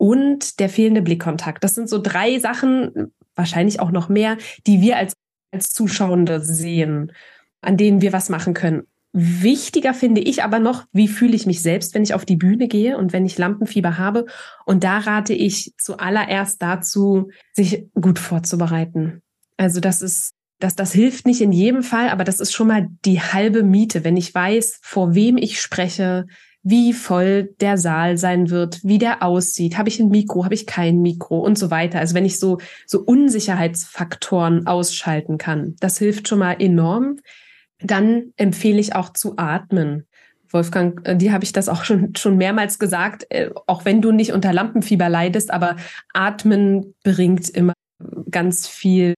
Und der fehlende Blickkontakt. Das sind so drei Sachen, wahrscheinlich auch noch mehr, die wir als, als Zuschauende sehen, an denen wir was machen können. Wichtiger finde ich aber noch, wie fühle ich mich selbst, wenn ich auf die Bühne gehe und wenn ich Lampenfieber habe. Und da rate ich zuallererst dazu, sich gut vorzubereiten. Also das ist, das, das hilft nicht in jedem Fall, aber das ist schon mal die halbe Miete, wenn ich weiß, vor wem ich spreche, wie voll der Saal sein wird, wie der aussieht, habe ich ein Mikro, habe ich kein Mikro und so weiter. Also wenn ich so, so Unsicherheitsfaktoren ausschalten kann, das hilft schon mal enorm. Dann empfehle ich auch zu atmen, Wolfgang, äh, die habe ich das auch schon, schon mehrmals gesagt, äh, auch wenn du nicht unter Lampenfieber leidest, aber Atmen bringt immer ganz viel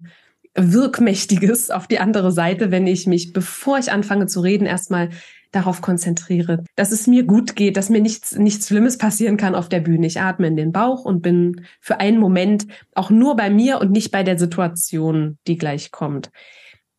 Wirkmächtiges auf die andere Seite, wenn ich mich, bevor ich anfange zu reden, erstmal darauf konzentriere, dass es mir gut geht, dass mir nichts, nichts Schlimmes passieren kann auf der Bühne. Ich atme in den Bauch und bin für einen Moment auch nur bei mir und nicht bei der Situation, die gleich kommt.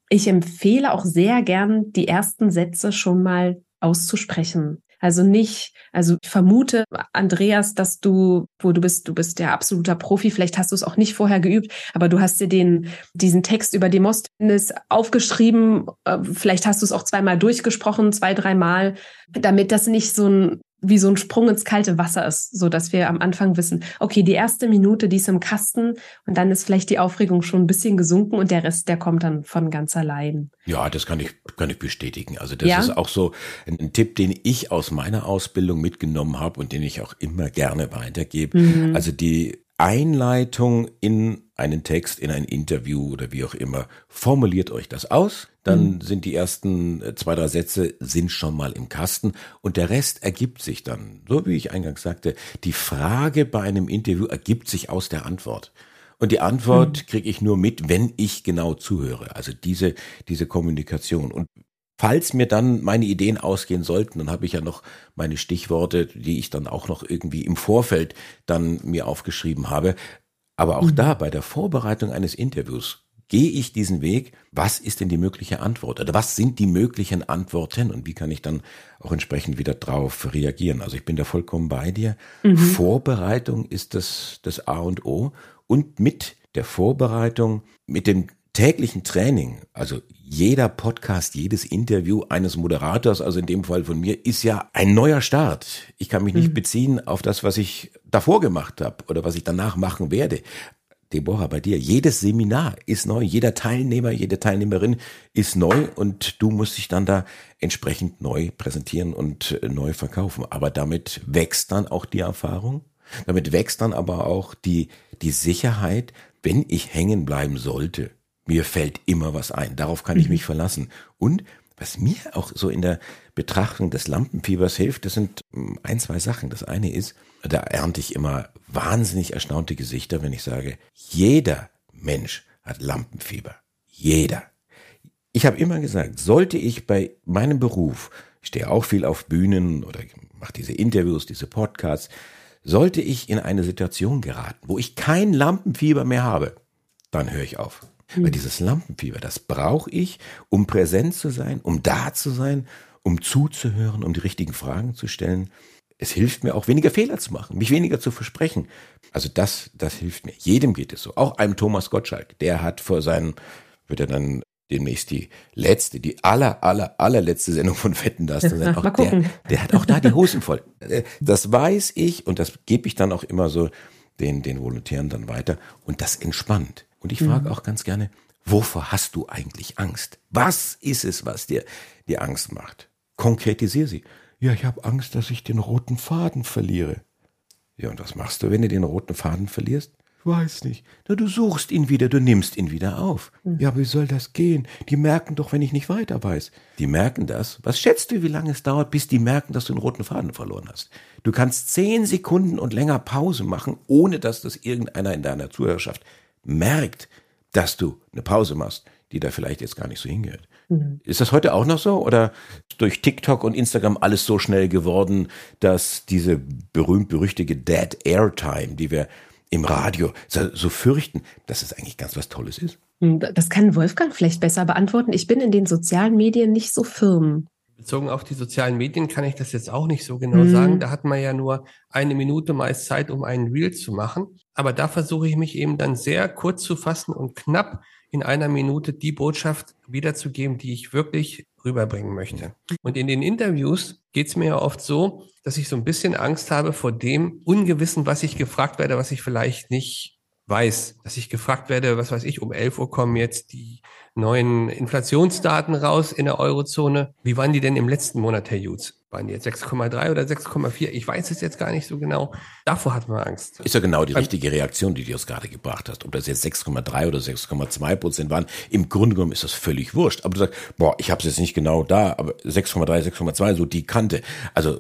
Ich empfehle auch sehr gern, die ersten Sätze schon mal auszusprechen. Also nicht, also ich vermute, Andreas, dass du, wo du bist, du bist der absoluter Profi, vielleicht hast du es auch nicht vorher geübt, aber du hast dir den, diesen Text über Demosthenes aufgeschrieben, äh, vielleicht hast du es auch zweimal durchgesprochen, zwei, dreimal, damit das nicht so ein wie so ein Sprung ins kalte Wasser ist, so dass wir am Anfang wissen, okay, die erste Minute, die ist im Kasten und dann ist vielleicht die Aufregung schon ein bisschen gesunken und der Rest, der kommt dann von ganz allein. Ja, das kann ich, kann ich bestätigen. Also das ja? ist auch so ein, ein, Tipp, den ich aus meiner Ausbildung mitgenommen habe und den ich auch immer gerne weitergebe. Mhm. Also die Einleitung in einen Text, in ein Interview oder wie auch immer. Formuliert euch das aus, dann mhm. sind die ersten äh, zwei, drei Sätze sind schon mal im Kasten und der Rest ergibt sich dann. So wie ich eingangs sagte, die Frage bei einem Interview ergibt sich aus der Antwort. Und die Antwort mhm. kriege ich nur mit, wenn ich genau zuhöre. Also diese, diese Kommunikation. Und falls mir dann meine Ideen ausgehen sollten, dann habe ich ja noch meine Stichworte, die ich dann auch noch irgendwie im Vorfeld dann mir aufgeschrieben habe. Aber auch mhm. da bei der Vorbereitung eines Interviews gehe ich diesen Weg, was ist denn die mögliche Antwort oder was sind die möglichen Antworten und wie kann ich dann auch entsprechend wieder drauf reagieren. Also ich bin da vollkommen bei dir. Mhm. Vorbereitung ist das, das A und O und mit der Vorbereitung, mit dem täglichen Training, also jeder Podcast, jedes Interview eines Moderators, also in dem Fall von mir, ist ja ein neuer Start. Ich kann mich nicht mhm. beziehen auf das, was ich davor gemacht habe oder was ich danach machen werde. Deborah, bei dir, jedes Seminar ist neu, jeder Teilnehmer, jede Teilnehmerin ist neu und du musst dich dann da entsprechend neu präsentieren und äh, neu verkaufen. Aber damit wächst dann auch die Erfahrung, damit wächst dann aber auch die, die Sicherheit, wenn ich hängen bleiben sollte, mir fällt immer was ein. Darauf kann ich mhm. mich verlassen. Und was mir auch so in der Betrachtung des Lampenfiebers hilft, das sind hm, ein, zwei Sachen. Das eine ist, da ernte ich immer wahnsinnig erstaunte Gesichter, wenn ich sage, jeder Mensch hat Lampenfieber. Jeder. Ich habe immer gesagt, sollte ich bei meinem Beruf, ich stehe auch viel auf Bühnen oder mache diese Interviews, diese Podcasts, sollte ich in eine Situation geraten, wo ich kein Lampenfieber mehr habe, dann höre ich auf. Weil hm. dieses Lampenfieber, das brauche ich, um präsent zu sein, um da zu sein, um zuzuhören, um die richtigen Fragen zu stellen. Es hilft mir auch, weniger Fehler zu machen, mich weniger zu versprechen. Also das, das hilft mir. Jedem geht es so. Auch einem Thomas Gottschalk. Der hat vor seinem, wird er dann demnächst die letzte, die aller, aller, allerletzte Sendung von Fetten das sein. Auch der, der hat auch da die Hosen voll. Äh, das weiß ich und das gebe ich dann auch immer so den, den Volontären dann weiter. Und das entspannt. Und ich frage mhm. auch ganz gerne, wovor hast du eigentlich Angst? Was ist es, was dir die Angst macht? Konkretisier sie. Ja, ich habe Angst, dass ich den roten Faden verliere. Ja, und was machst du, wenn du den roten Faden verlierst? Weiß nicht. Na, du suchst ihn wieder, du nimmst ihn wieder auf. Mhm. Ja, wie soll das gehen? Die merken doch, wenn ich nicht weiter weiß. Die merken das. Was schätzt du, wie lange es dauert, bis die merken, dass du den roten Faden verloren hast? Du kannst zehn Sekunden und länger Pause machen, ohne dass das irgendeiner in deiner Zuhörerschaft merkt, dass du eine Pause machst, die da vielleicht jetzt gar nicht so hingehört. Mhm. Ist das heute auch noch so oder durch TikTok und Instagram alles so schnell geworden, dass diese berühmt-berüchtige Dead Airtime, die wir im Radio so, so fürchten, dass es eigentlich ganz was Tolles ist? Hm, das kann Wolfgang vielleicht besser beantworten. Ich bin in den sozialen Medien nicht so firm. Bezogen auf die sozialen Medien kann ich das jetzt auch nicht so genau mhm. sagen. Da hat man ja nur eine Minute meist Zeit, um einen Reel zu machen. Aber da versuche ich mich eben dann sehr kurz zu fassen und knapp in einer Minute die Botschaft wiederzugeben, die ich wirklich rüberbringen möchte. Und in den Interviews geht es mir ja oft so, dass ich so ein bisschen Angst habe vor dem Ungewissen, was ich gefragt werde, was ich vielleicht nicht weiß. Dass ich gefragt werde, was weiß ich, um 11 Uhr kommen jetzt die neuen Inflationsdaten raus in der Eurozone. Wie waren die denn im letzten Monat, Herr Jutz? waren die jetzt 6,3 oder 6,4? Ich weiß es jetzt gar nicht so genau. Davor hat man Angst. Ist ja genau die richtige Reaktion, die du jetzt gerade gebracht hast. Ob das jetzt 6,3 oder 6,2 Prozent waren, im Grunde genommen ist das völlig wurscht. Aber du sagst, boah, ich habe es jetzt nicht genau da, aber 6,3, 6,2, so die Kante. Also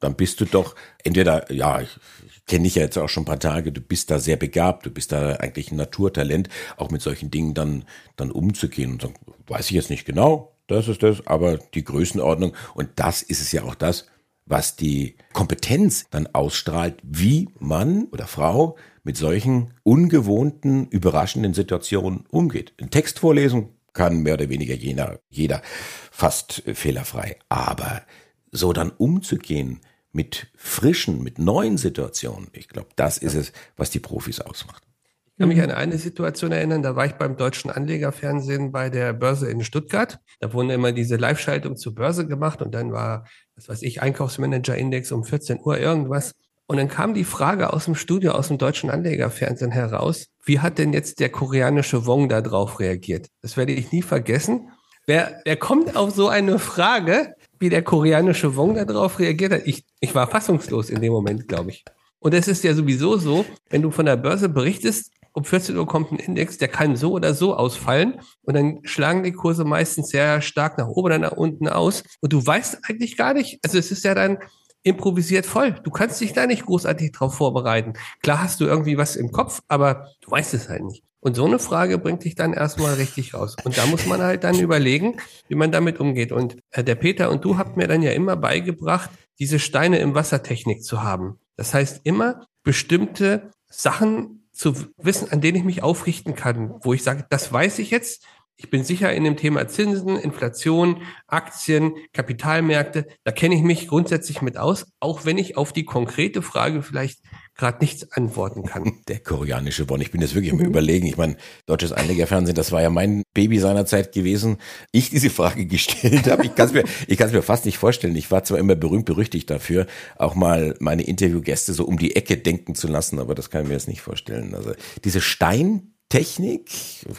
dann bist du doch entweder, ja, ich, ich kenne dich ja jetzt auch schon ein paar Tage, du bist da sehr begabt, du bist da eigentlich ein Naturtalent, auch mit solchen Dingen dann, dann umzugehen und sagen, weiß ich jetzt nicht genau, das ist das, aber die Größenordnung und das ist es ja auch das, was die Kompetenz dann ausstrahlt, wie Mann oder Frau mit solchen ungewohnten, überraschenden Situationen umgeht. Ein Text vorlesen kann mehr oder weniger jeder, jeder fast fehlerfrei. Aber so dann umzugehen mit frischen, mit neuen Situationen, ich glaube, das ist es, was die Profis ausmacht. Ich kann mich an eine Situation erinnern, da war ich beim deutschen Anlegerfernsehen bei der Börse in Stuttgart. Da wurden immer diese Live-Schaltung zur Börse gemacht und dann war, was weiß ich, Einkaufsmanager-Index um 14 Uhr irgendwas. Und dann kam die Frage aus dem Studio, aus dem deutschen Anlegerfernsehen heraus, wie hat denn jetzt der koreanische Wong da drauf reagiert? Das werde ich nie vergessen. Wer, wer kommt auf so eine Frage, wie der koreanische Wong da drauf reagiert hat? Ich, ich war fassungslos in dem Moment, glaube ich. Und es ist ja sowieso so, wenn du von der Börse berichtest, um 14 Uhr kommt ein Index, der kann so oder so ausfallen und dann schlagen die Kurse meistens sehr stark nach oben oder nach unten aus und du weißt eigentlich gar nicht, also es ist ja dann improvisiert voll. Du kannst dich da nicht großartig drauf vorbereiten. Klar hast du irgendwie was im Kopf, aber du weißt es halt nicht. Und so eine Frage bringt dich dann erstmal richtig raus. Und da muss man halt dann überlegen, wie man damit umgeht. Und äh, der Peter und du habt mir dann ja immer beigebracht, diese Steine im Wassertechnik zu haben. Das heißt immer bestimmte Sachen zu wissen, an denen ich mich aufrichten kann, wo ich sage, das weiß ich jetzt. Ich bin sicher in dem Thema Zinsen, Inflation, Aktien, Kapitalmärkte. Da kenne ich mich grundsätzlich mit aus, auch wenn ich auf die konkrete Frage vielleicht gerade nichts antworten kann. Der koreanische Bonn. Ich bin jetzt wirklich mhm. Überlegen. Ich meine, deutsches Einlegerfernsehen, das war ja mein Baby seinerzeit gewesen. Ich diese Frage gestellt habe. Ich kann es mir, ich kann es mir fast nicht vorstellen. Ich war zwar immer berühmt berüchtigt dafür, auch mal meine Interviewgäste so um die Ecke denken zu lassen, aber das kann ich mir jetzt nicht vorstellen. Also diese Steintechnik,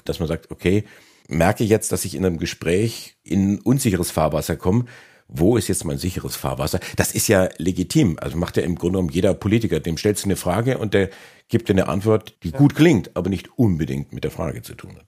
dass man sagt, okay, merke jetzt, dass ich in einem Gespräch in unsicheres Fahrwasser komme wo ist jetzt mein sicheres Fahrwasser? Das ist ja legitim. Also macht ja im Grunde genommen jeder Politiker. Dem stellst du eine Frage und der gibt dir eine Antwort, die ja. gut klingt, aber nicht unbedingt mit der Frage zu tun hat.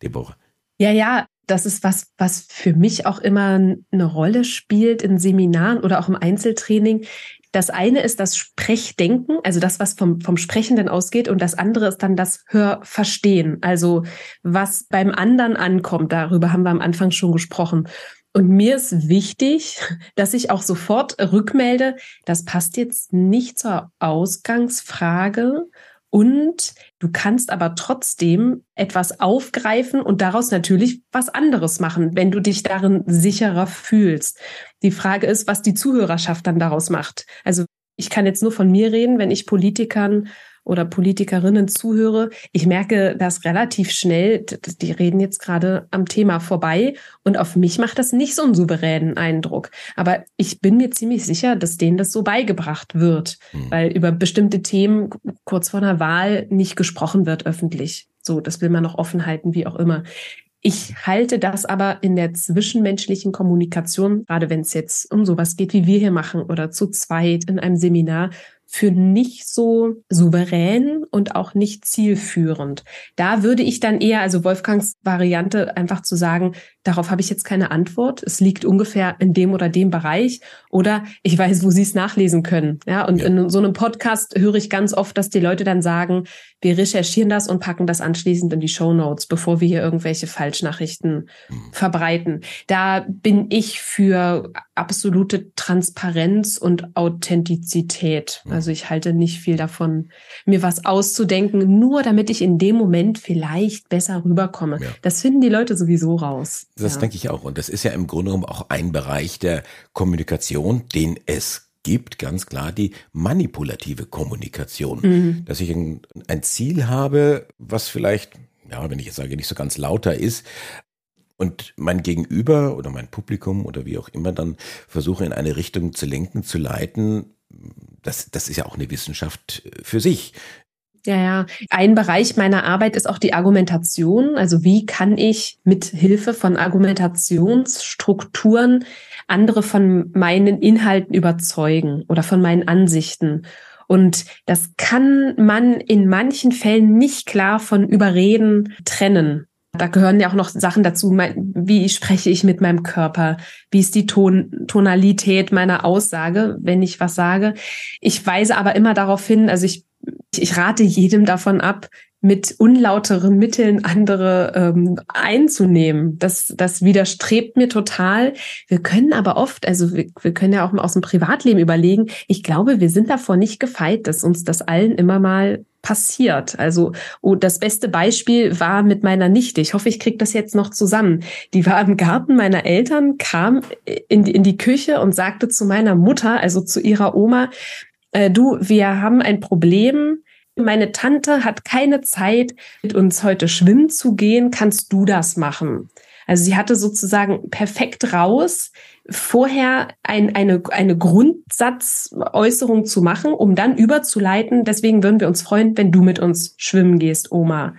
Deborah. Ja, ja, das ist was, was für mich auch immer eine Rolle spielt in Seminaren oder auch im Einzeltraining. Das eine ist das Sprechdenken, also das, was vom, vom Sprechenden ausgeht, und das andere ist dann das Hörverstehen, also was beim anderen ankommt. Darüber haben wir am Anfang schon gesprochen. Und mir ist wichtig, dass ich auch sofort rückmelde, das passt jetzt nicht zur Ausgangsfrage und du kannst aber trotzdem etwas aufgreifen und daraus natürlich was anderes machen, wenn du dich darin sicherer fühlst. Die Frage ist, was die Zuhörerschaft dann daraus macht. Also ich kann jetzt nur von mir reden, wenn ich Politikern oder Politikerinnen zuhöre, ich merke das relativ schnell, die reden jetzt gerade am Thema vorbei und auf mich macht das nicht so einen souveränen Eindruck. Aber ich bin mir ziemlich sicher, dass denen das so beigebracht wird, mhm. weil über bestimmte Themen kurz vor einer Wahl nicht gesprochen wird öffentlich. So, das will man noch offen halten, wie auch immer. Ich halte das aber in der zwischenmenschlichen Kommunikation, gerade wenn es jetzt um sowas geht, wie wir hier machen oder zu zweit in einem Seminar, für nicht so souverän und auch nicht zielführend. Da würde ich dann eher, also Wolfgangs Variante, einfach zu sagen, darauf habe ich jetzt keine Antwort. Es liegt ungefähr in dem oder dem Bereich oder ich weiß, wo Sie es nachlesen können. Ja, und ja. in so einem Podcast höre ich ganz oft, dass die Leute dann sagen, wir recherchieren das und packen das anschließend in die Show Notes, bevor wir hier irgendwelche Falschnachrichten mhm. verbreiten. Da bin ich für absolute Transparenz und Authentizität. Mhm. Also ich halte nicht viel davon, mir was auszudenken, nur damit ich in dem Moment vielleicht besser rüberkomme. Ja. Das finden die Leute sowieso raus. Das ja. denke ich auch. Und das ist ja im Grunde genommen auch ein Bereich der Kommunikation, den es gibt, ganz klar die manipulative Kommunikation. Mhm. Dass ich ein, ein Ziel habe, was vielleicht, ja, wenn ich jetzt sage, nicht so ganz lauter ist, und mein Gegenüber oder mein Publikum oder wie auch immer dann versuche in eine Richtung zu lenken, zu leiten, das, das ist ja auch eine Wissenschaft für sich. Ja, ja. Ein Bereich meiner Arbeit ist auch die Argumentation. Also wie kann ich mit Hilfe von Argumentationsstrukturen andere von meinen Inhalten überzeugen oder von meinen Ansichten. Und das kann man in manchen Fällen nicht klar von Überreden trennen. Da gehören ja auch noch Sachen dazu, wie spreche ich mit meinem Körper, wie ist die Ton Tonalität meiner Aussage, wenn ich was sage. Ich weise aber immer darauf hin, also ich, ich rate jedem davon ab, mit unlauteren Mitteln andere ähm, einzunehmen. Das, das widerstrebt mir total. Wir können aber oft, also wir, wir können ja auch mal aus dem Privatleben überlegen, ich glaube, wir sind davor nicht gefeit, dass uns das allen immer mal passiert. Also oh, das beste Beispiel war mit meiner Nichte. Ich hoffe, ich kriege das jetzt noch zusammen. Die war im Garten meiner Eltern, kam in die, in die Küche und sagte zu meiner Mutter, also zu ihrer Oma, äh, du, wir haben ein Problem meine Tante hat keine Zeit, mit uns heute schwimmen zu gehen. Kannst du das machen? Also sie hatte sozusagen perfekt raus, vorher ein, eine, eine Grundsatzäußerung zu machen, um dann überzuleiten. Deswegen würden wir uns freuen, wenn du mit uns schwimmen gehst, Oma.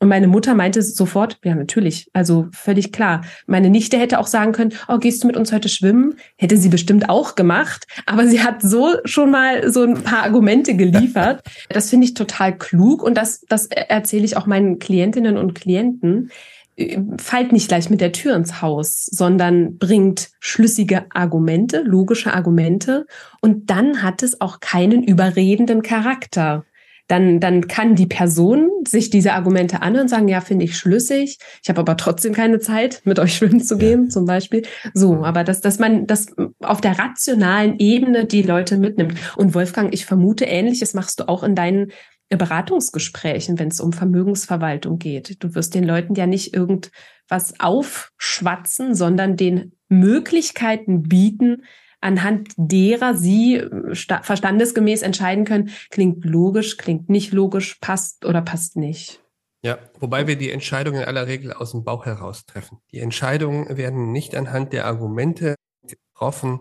Und meine Mutter meinte sofort, ja, natürlich, also völlig klar. Meine Nichte hätte auch sagen können, oh, gehst du mit uns heute schwimmen? Hätte sie bestimmt auch gemacht. Aber sie hat so schon mal so ein paar Argumente geliefert. Das finde ich total klug und das, das erzähle ich auch meinen Klientinnen und Klienten. Fallt nicht gleich mit der Tür ins Haus, sondern bringt schlüssige Argumente, logische Argumente und dann hat es auch keinen überredenden Charakter dann, dann kann die Person sich diese Argumente anhören und sagen, ja, finde ich schlüssig. Ich habe aber trotzdem keine Zeit, mit euch schwimmen zu gehen, ja. zum Beispiel. So, aber dass, dass man das auf der rationalen Ebene die Leute mitnimmt. Und Wolfgang, ich vermute, ähnliches machst du auch in deinen Beratungsgesprächen, wenn es um Vermögensverwaltung geht. Du wirst den Leuten ja nicht irgendwas aufschwatzen, sondern den Möglichkeiten bieten, anhand derer Sie äh, verstandesgemäß entscheiden können, klingt logisch, klingt nicht logisch, passt oder passt nicht. Ja, wobei wir die Entscheidungen in aller Regel aus dem Bauch heraus treffen. Die Entscheidungen werden nicht anhand der Argumente getroffen,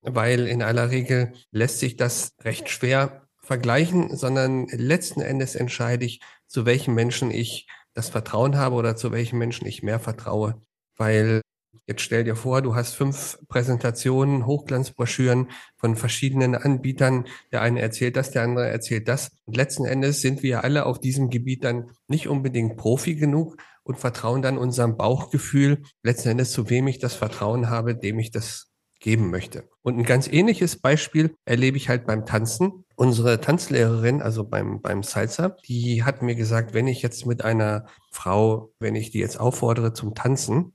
weil in aller Regel lässt sich das recht schwer vergleichen, sondern letzten Endes entscheide ich, zu welchen Menschen ich das Vertrauen habe oder zu welchen Menschen ich mehr vertraue, weil Jetzt stell dir vor, du hast fünf Präsentationen, Hochglanzbroschüren von verschiedenen Anbietern. Der eine erzählt das, der andere erzählt das. Und letzten Endes sind wir alle auf diesem Gebiet dann nicht unbedingt Profi genug und vertrauen dann unserem Bauchgefühl, letzten Endes zu wem ich das Vertrauen habe, dem ich das geben möchte. Und ein ganz ähnliches Beispiel erlebe ich halt beim Tanzen. Unsere Tanzlehrerin, also beim, beim Salsa, die hat mir gesagt, wenn ich jetzt mit einer Frau, wenn ich die jetzt auffordere zum Tanzen,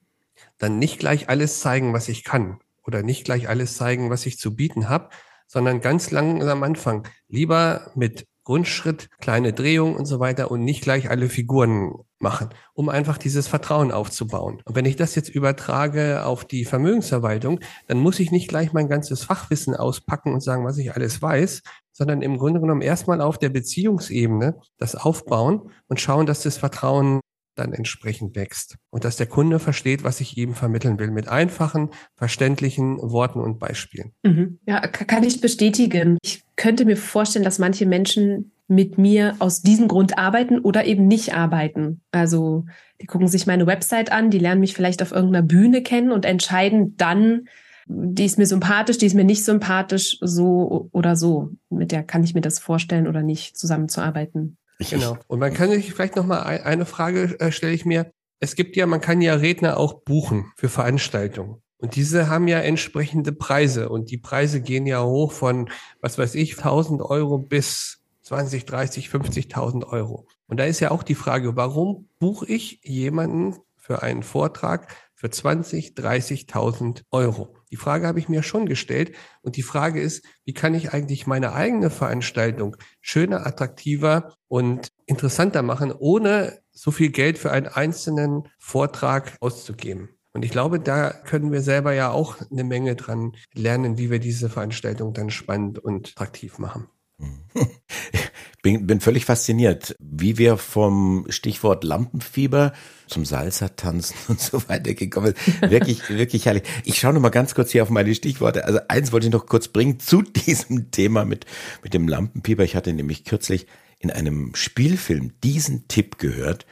dann nicht gleich alles zeigen, was ich kann oder nicht gleich alles zeigen, was ich zu bieten habe, sondern ganz langsam am Anfang lieber mit Grundschritt, kleine Drehung und so weiter und nicht gleich alle Figuren machen, um einfach dieses Vertrauen aufzubauen. Und wenn ich das jetzt übertrage auf die Vermögensverwaltung, dann muss ich nicht gleich mein ganzes Fachwissen auspacken und sagen, was ich alles weiß, sondern im Grunde genommen erstmal auf der Beziehungsebene das aufbauen und schauen, dass das Vertrauen dann entsprechend wächst. Und dass der Kunde versteht, was ich ihm vermitteln will, mit einfachen, verständlichen Worten und Beispielen. Mhm. Ja, kann ich bestätigen. Ich könnte mir vorstellen, dass manche Menschen mit mir aus diesem Grund arbeiten oder eben nicht arbeiten. Also die gucken sich meine Website an, die lernen mich vielleicht auf irgendeiner Bühne kennen und entscheiden dann, die ist mir sympathisch, die ist mir nicht sympathisch, so oder so. Mit der kann ich mir das vorstellen oder nicht, zusammenzuarbeiten. Genau. Und man kann sich vielleicht noch mal eine Frage äh, stelle ich mir. Es gibt ja, man kann ja Redner auch buchen für Veranstaltungen. Und diese haben ja entsprechende Preise. Und die Preise gehen ja hoch von, was weiß ich, 1000 Euro bis 20, 30, 50.000 Euro. Und da ist ja auch die Frage, warum buche ich jemanden für einen Vortrag für 20, 30.000 Euro? Die Frage habe ich mir schon gestellt. Und die Frage ist, wie kann ich eigentlich meine eigene Veranstaltung schöner, attraktiver und interessanter machen, ohne so viel Geld für einen einzelnen Vortrag auszugeben? Und ich glaube, da können wir selber ja auch eine Menge dran lernen, wie wir diese Veranstaltung dann spannend und attraktiv machen. Bin, bin völlig fasziniert, wie wir vom Stichwort Lampenfieber zum Salsa-Tanzen und so weiter gekommen sind. Wirklich, wirklich herrlich. Ich schaue noch mal ganz kurz hier auf meine Stichworte. Also eins wollte ich noch kurz bringen zu diesem Thema mit, mit dem Lampenfieber. Ich hatte nämlich kürzlich in einem Spielfilm diesen Tipp gehört.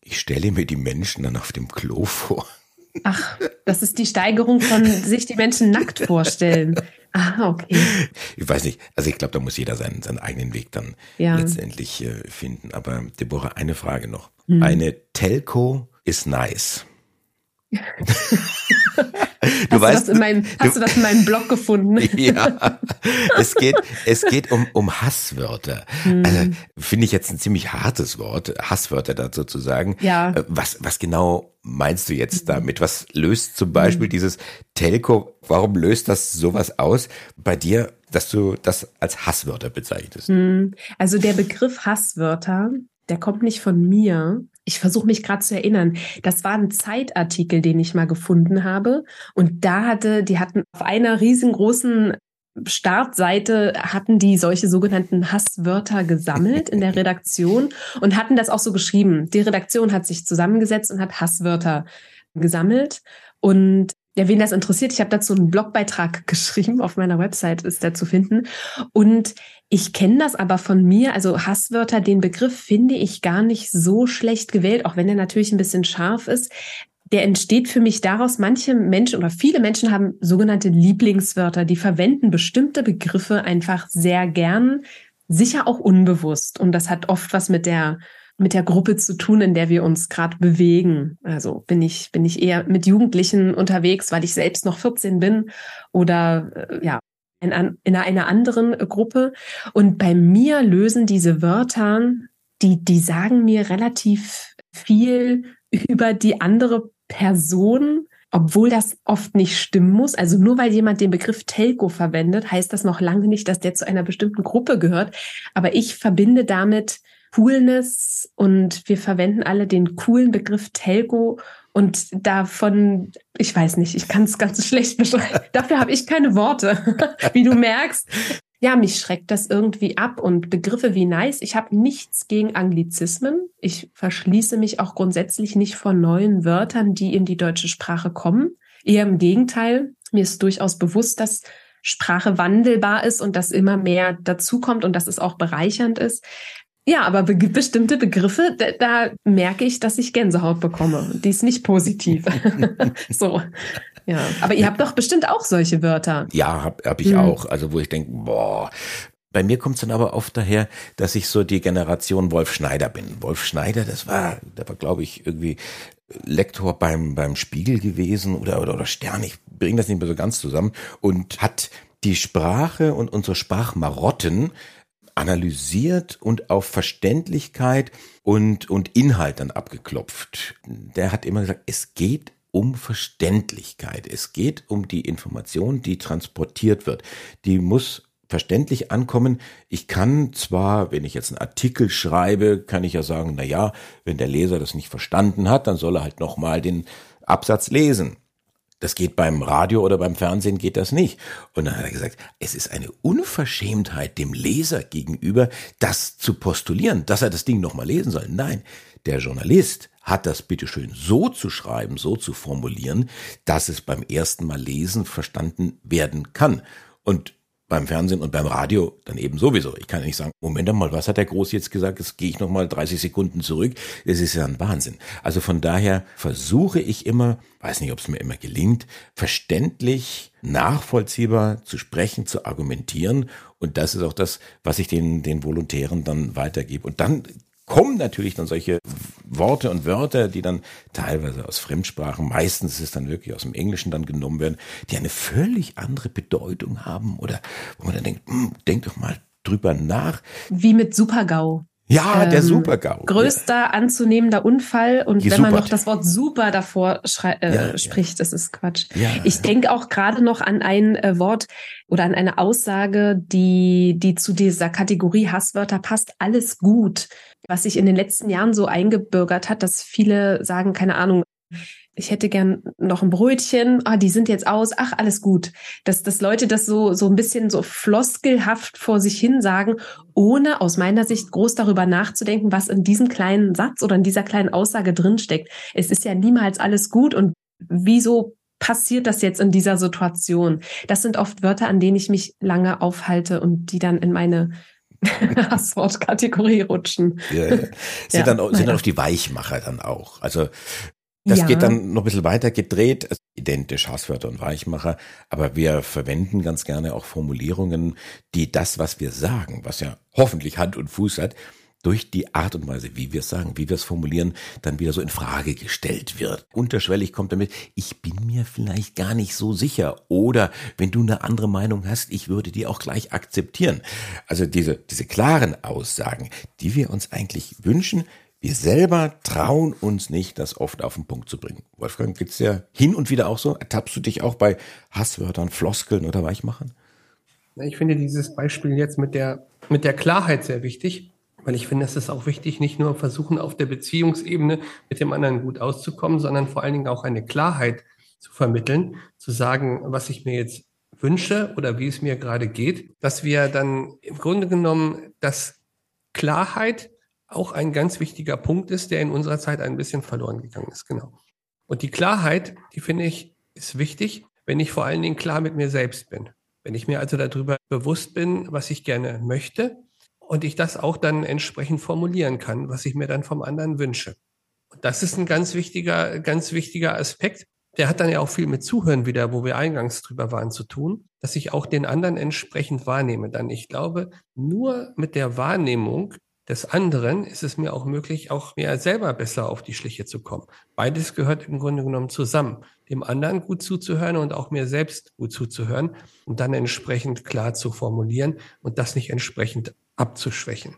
Ich stelle mir die Menschen dann auf dem Klo vor. Ach, das ist die Steigerung von sich die Menschen nackt vorstellen. Ah, okay. Ich weiß nicht, also ich glaube, da muss jeder seinen, seinen eigenen Weg dann ja. letztendlich äh, finden. Aber Deborah, eine Frage noch. Hm. Eine Telco ist nice. Du hast, weißt, du das in meinem, hast du, du das in meinem Blog gefunden? ja, es geht, es geht um, um Hasswörter. Hm. Also finde ich jetzt ein ziemlich hartes Wort, Hasswörter dazu zu sagen. Ja. Äh, was, was genau meinst du jetzt hm. damit? Was löst zum Beispiel hm. dieses Telco, warum löst das sowas aus bei dir, dass du das als Hasswörter bezeichnest? Hm. Also der Begriff Hasswörter, der kommt nicht von mir, ich versuche mich gerade zu erinnern, das war ein Zeitartikel, den ich mal gefunden habe. Und da hatte, die hatten auf einer riesengroßen Startseite hatten die solche sogenannten Hasswörter gesammelt in der Redaktion und hatten das auch so geschrieben. Die Redaktion hat sich zusammengesetzt und hat Hasswörter gesammelt. Und ja, wen das interessiert, ich habe dazu einen Blogbeitrag geschrieben, auf meiner Website ist der zu finden. Und ich kenne das aber von mir, also Hasswörter, den Begriff finde ich gar nicht so schlecht gewählt, auch wenn er natürlich ein bisschen scharf ist. Der entsteht für mich daraus, manche Menschen oder viele Menschen haben sogenannte Lieblingswörter, die verwenden bestimmte Begriffe einfach sehr gern, sicher auch unbewusst. Und das hat oft was mit der mit der Gruppe zu tun, in der wir uns gerade bewegen. Also bin ich, bin ich eher mit Jugendlichen unterwegs, weil ich selbst noch 14 bin oder äh, ja, in, in einer anderen Gruppe. Und bei mir lösen diese Wörter, die, die sagen mir relativ viel über die andere Person, obwohl das oft nicht stimmen muss. Also nur weil jemand den Begriff Telco verwendet, heißt das noch lange nicht, dass der zu einer bestimmten Gruppe gehört. Aber ich verbinde damit Coolness und wir verwenden alle den coolen Begriff Telco und davon, ich weiß nicht, ich kann es ganz schlecht beschreiben. Dafür habe ich keine Worte, wie du merkst. Ja, mich schreckt das irgendwie ab und Begriffe wie nice. Ich habe nichts gegen Anglizismen. Ich verschließe mich auch grundsätzlich nicht vor neuen Wörtern, die in die deutsche Sprache kommen. Eher im Gegenteil. Mir ist durchaus bewusst, dass Sprache wandelbar ist und dass immer mehr dazukommt und dass es auch bereichernd ist. Ja, aber be bestimmte Begriffe, da, da, merke ich, dass ich Gänsehaut bekomme. Die ist nicht positiv. so. Ja, aber ihr habt doch bestimmt auch solche Wörter. Ja, hab, hab ich hm. auch. Also wo ich denke, boah, bei mir kommt es dann aber oft daher, dass ich so die Generation Wolf Schneider bin. Wolf Schneider, das war, der war, glaube ich, irgendwie Lektor beim, beim Spiegel gewesen oder, oder, oder Stern, ich bringe das nicht mehr so ganz zusammen und hat die Sprache und unsere Sprachmarotten analysiert und auf Verständlichkeit und, und Inhalt dann abgeklopft. Der hat immer gesagt, es geht um Verständlichkeit. Es geht um die Information, die transportiert wird. Die muss verständlich ankommen. Ich kann zwar, wenn ich jetzt einen Artikel schreibe, kann ich ja sagen, na ja, wenn der Leser das nicht verstanden hat, dann soll er halt nochmal den Absatz lesen. Das geht beim Radio oder beim Fernsehen geht das nicht. Und dann hat er gesagt, es ist eine Unverschämtheit dem Leser gegenüber, das zu postulieren, dass er das Ding nochmal lesen soll. Nein, der Journalist hat das bitteschön so zu schreiben, so zu formulieren, dass es beim ersten Mal lesen verstanden werden kann. Und beim Fernsehen und beim Radio dann eben sowieso. Ich kann nicht sagen, Moment mal, was hat der Groß jetzt gesagt? Jetzt gehe ich noch mal 30 Sekunden zurück. Das ist ja ein Wahnsinn. Also von daher versuche ich immer, weiß nicht, ob es mir immer gelingt, verständlich, nachvollziehbar zu sprechen, zu argumentieren. Und das ist auch das, was ich den, den Volontären dann weitergebe. Und dann kommen natürlich dann solche Worte und Wörter, die dann teilweise aus Fremdsprachen, meistens ist es dann wirklich aus dem Englischen dann genommen werden, die eine völlig andere Bedeutung haben oder wo man dann denkt, hm, denk doch mal drüber nach. Wie mit Supergau. Ja, der ähm, Super-GAU. Größter ja. anzunehmender Unfall. Und Gesupert. wenn man noch das Wort super davor äh, ja, spricht, ja. das ist Quatsch. ich denke auch gerade noch an ein äh, Wort oder an eine Aussage, die, die zu dieser Kategorie Hasswörter passt. Alles gut. Was sich in den letzten Jahren so eingebürgert hat, dass viele sagen, keine Ahnung, ich hätte gern noch ein Brötchen, ah, die sind jetzt aus, ach, alles gut. Dass, dass Leute das so, so ein bisschen so floskelhaft vor sich hin sagen, ohne aus meiner Sicht groß darüber nachzudenken, was in diesem kleinen Satz oder in dieser kleinen Aussage drinsteckt. Es ist ja niemals alles gut und wieso passiert das jetzt in dieser Situation? Das sind oft Wörter, an denen ich mich lange aufhalte und die dann in meine Hasswortkategorie rutschen. Ja, ja. Sind, ja, dann, sind dann auch die Weichmacher dann auch. Also Das Ja. geht dann noch ein bisschen weiter gedreht, also identisch Hasswörter und Weichmacher, aber wir verwenden ganz gerne auch Formulierungen, die das, was wir sagen, was ja hoffentlich Hand und Fuß hat, durch die Art und Weise, wie wir es sagen, wie wir es formulieren, dann wieder so in Frage gestellt wird. Unterschwellig kommt damit, ich bin mir vielleicht gar nicht so sicher oder wenn du eine andere Meinung hast, ich würde die auch gleich akzeptieren. Also diese, diese klaren Aussagen, die wir uns eigentlich wünschen, wir selber trauen uns nicht, das oft auf den Punkt zu bringen. Wolfgang, geht's dir hin und wieder auch so? Ertappst du dich auch bei Hasswörtern, Floskeln oder Weichmachern? Na, Ich finde dieses Beispiel jetzt mit der, mit der Klarheit sehr wichtig, weil ich finde, es ist auch wichtig, nicht nur versuchen, auf der Beziehungsebene mit dem anderen gut auszukommen, sondern vor allen Dingen auch eine Klarheit zu vermitteln, zu sagen, was ich mir jetzt wünsche oder wie es mir gerade geht, dass wir dann im Grunde genommen, dass Klarheit auch ein ganz wichtiger Punkt ist, der in unserer Zeit ein bisschen verloren gegangen ist. Genau. Und die Klarheit, die finde ich, ist wichtig, wenn ich vor allen Dingen klar mit mir selbst bin. Wenn ich mir also darüber bewusst bin, was ich gerne möchte und ich das auch dann entsprechend formulieren kann, was ich mir dann vom anderen wünsche. Und das ist ein ganz wichtiger, ganz wichtiger Aspekt. Der hat dann ja auch viel mit Zuhören wieder, wo wir eingangs drüber waren, zu tun, dass ich auch den anderen entsprechend wahrnehme. Dann ich glaube, nur mit der Wahrnehmung des anderen ist es mir auch möglich, auch mir selber besser auf die Schliche zu kommen. Beides gehört im Grunde genommen zusammen. Dem anderen gut zuzuhören und auch mir selbst gut zuzuhören und dann entsprechend klar zu formulieren und das nicht entsprechend abzuschwächen.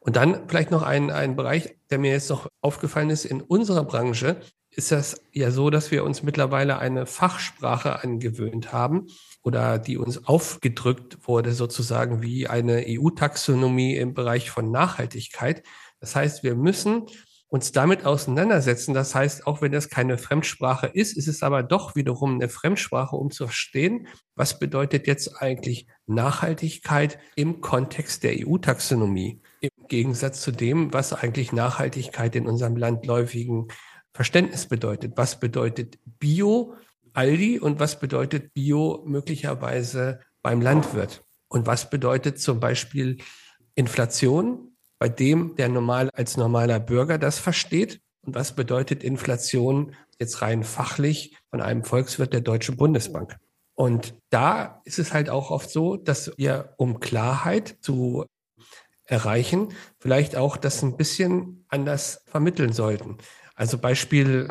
Und dann vielleicht noch ein, ein Bereich, der mir jetzt noch aufgefallen ist. In unserer Branche ist das ja so, dass wir uns mittlerweile eine Fachsprache angewöhnt haben oder die uns aufgedrückt wurde, sozusagen wie eine EU-Taxonomie im Bereich von Nachhaltigkeit. Das heißt, wir müssen uns damit auseinandersetzen. Das heißt, auch wenn das keine Fremdsprache ist, ist es aber doch wiederum eine Fremdsprache, um zu verstehen, was bedeutet jetzt eigentlich Nachhaltigkeit im Kontext der EU-Taxonomie, im Gegensatz zu dem, was eigentlich Nachhaltigkeit in unserem landläufigen Verständnis bedeutet. Was bedeutet Bio Aldi und was bedeutet Bio möglicherweise beim Landwirt? Und was bedeutet zum Beispiel Inflation bei dem, der normal als normaler Bürger das versteht? Und was bedeutet Inflation jetzt rein fachlich von einem Volkswirt der Deutschen Bundesbank? Und da ist es halt auch oft so, dass wir, um Klarheit zu erreichen, vielleicht auch das ein bisschen anders vermitteln sollten. Also Beispiel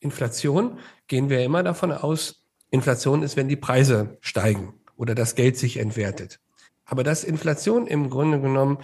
Inflation gehen wir immer davon aus, Inflation ist, wenn die Preise steigen oder das Geld sich entwertet. Aber dass Inflation im Grunde genommen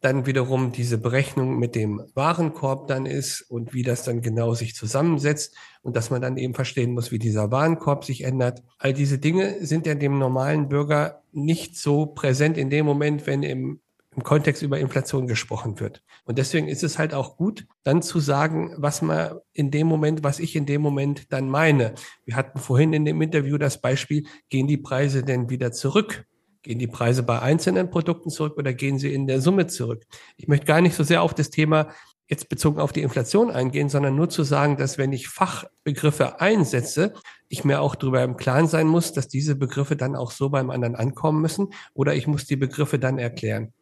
dann wiederum diese Berechnung mit dem Warenkorb dann ist und wie das dann genau sich zusammensetzt und dass man dann eben verstehen muss, wie dieser Warenkorb sich ändert. All diese Dinge sind ja dem normalen Bürger nicht so präsent in dem Moment, wenn im im Kontext über Inflation gesprochen wird. Und deswegen ist es halt auch gut, dann zu sagen, was man in dem Moment, was ich in dem Moment dann meine. Wir hatten vorhin in dem Interview das Beispiel, gehen die Preise denn wieder zurück? Gehen die Preise bei einzelnen Produkten zurück oder gehen sie in der Summe zurück? Ich möchte gar nicht so sehr auf das Thema jetzt bezogen auf die Inflation eingehen, sondern nur zu sagen, dass wenn ich Fachbegriffe einsetze, ich mir auch darüber im Klaren sein muss, dass diese Begriffe dann auch so beim anderen ankommen müssen oder ich muss die Begriffe dann erklären.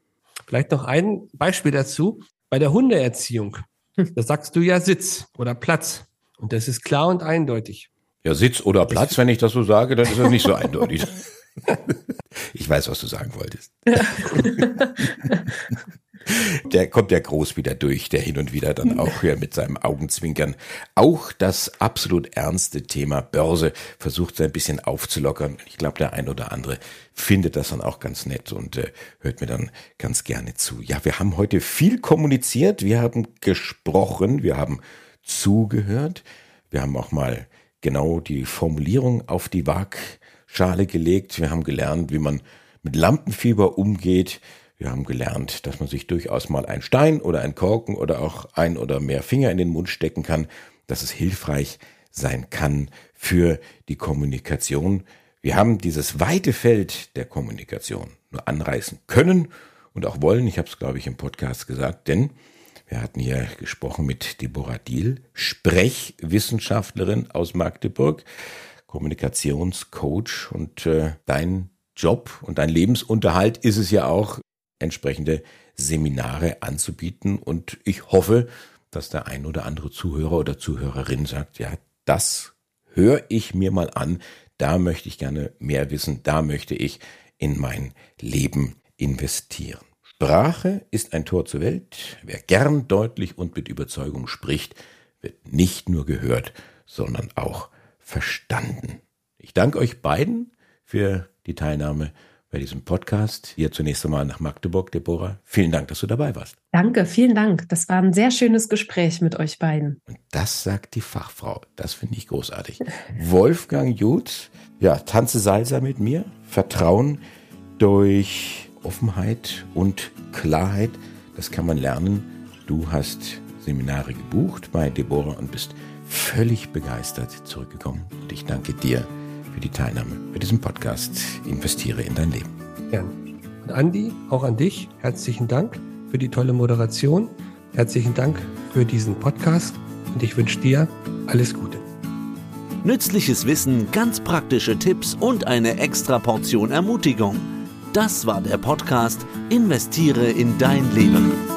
Vielleicht noch ein Beispiel dazu. Bei der Hundeerziehung, da sagst du ja Sitz oder Platz. Und das ist klar und eindeutig. Ja, Sitz oder Platz, wenn ich das so sage, dann ist das nicht so eindeutig. Ich weiß, was du sagen wolltest. Der kommt ja groß wieder durch, der hin und wieder dann auch hier mit seinem Augenzwinkern. Auch das absolut ernste Thema Börse versucht so ein bisschen aufzulockern. Ich glaube, der ein oder andere findet das dann auch ganz nett und äh, hört mir dann ganz gerne zu. Ja, wir haben heute viel kommuniziert, wir haben gesprochen, wir haben zugehört, wir haben auch mal genau die Formulierung auf die Waagschale gelegt, wir haben gelernt, wie man mit Lampenfieber umgeht, wir haben gelernt, dass man sich durchaus mal ein Stein oder ein Korken oder auch ein oder mehr Finger in den Mund stecken kann, dass es hilfreich sein kann für die Kommunikation. Wir haben dieses weite Feld der Kommunikation nur anreißen können und auch wollen. Ich habe es, glaube ich, im Podcast gesagt, denn wir hatten hier gesprochen mit Deborah Diel, Sprechwissenschaftlerin aus Magdeburg, Kommunikationscoach und äh, dein Job und dein Lebensunterhalt ist es ja auch, entsprechende Seminare anzubieten. Und ich hoffe, dass der ein oder andere Zuhörer oder Zuhörerin sagt, ja, das höre ich mir mal an, da möchte ich gerne mehr wissen, da möchte ich in mein Leben investieren. Sprache ist ein Tor zur Welt. Wer gern deutlich und mit Überzeugung spricht, wird nicht nur gehört, sondern auch verstanden. Ich danke euch beiden für die Teilnahme bei diesem Podcast. Hier zunächst einmal nach Magdeburg, Deborah. Vielen Dank, dass du dabei warst. Danke, vielen Dank. Das war ein sehr schönes Gespräch mit euch beiden. Und das sagt die Fachfrau. Das finde ich großartig. Wolfgang Jutz, ja, tanze Salsa mit mir. Vertrauen durch Offenheit und Klarheit. Das kann man lernen. Du hast Seminare gebucht bei Deborah und bist völlig begeistert zurückgekommen. Und ich danke dir für die Teilnahme bei diesem Podcast. Investiere in dein Leben. Gern. Und Andi, auch an dich, herzlichen Dank für die tolle Moderation. Herzlichen Dank für diesen Podcast und ich wünsche dir alles Gute. Nützliches Wissen, ganz praktische Tipps und eine extra Portion Ermutigung. Das war der Podcast Investiere in dein Leben.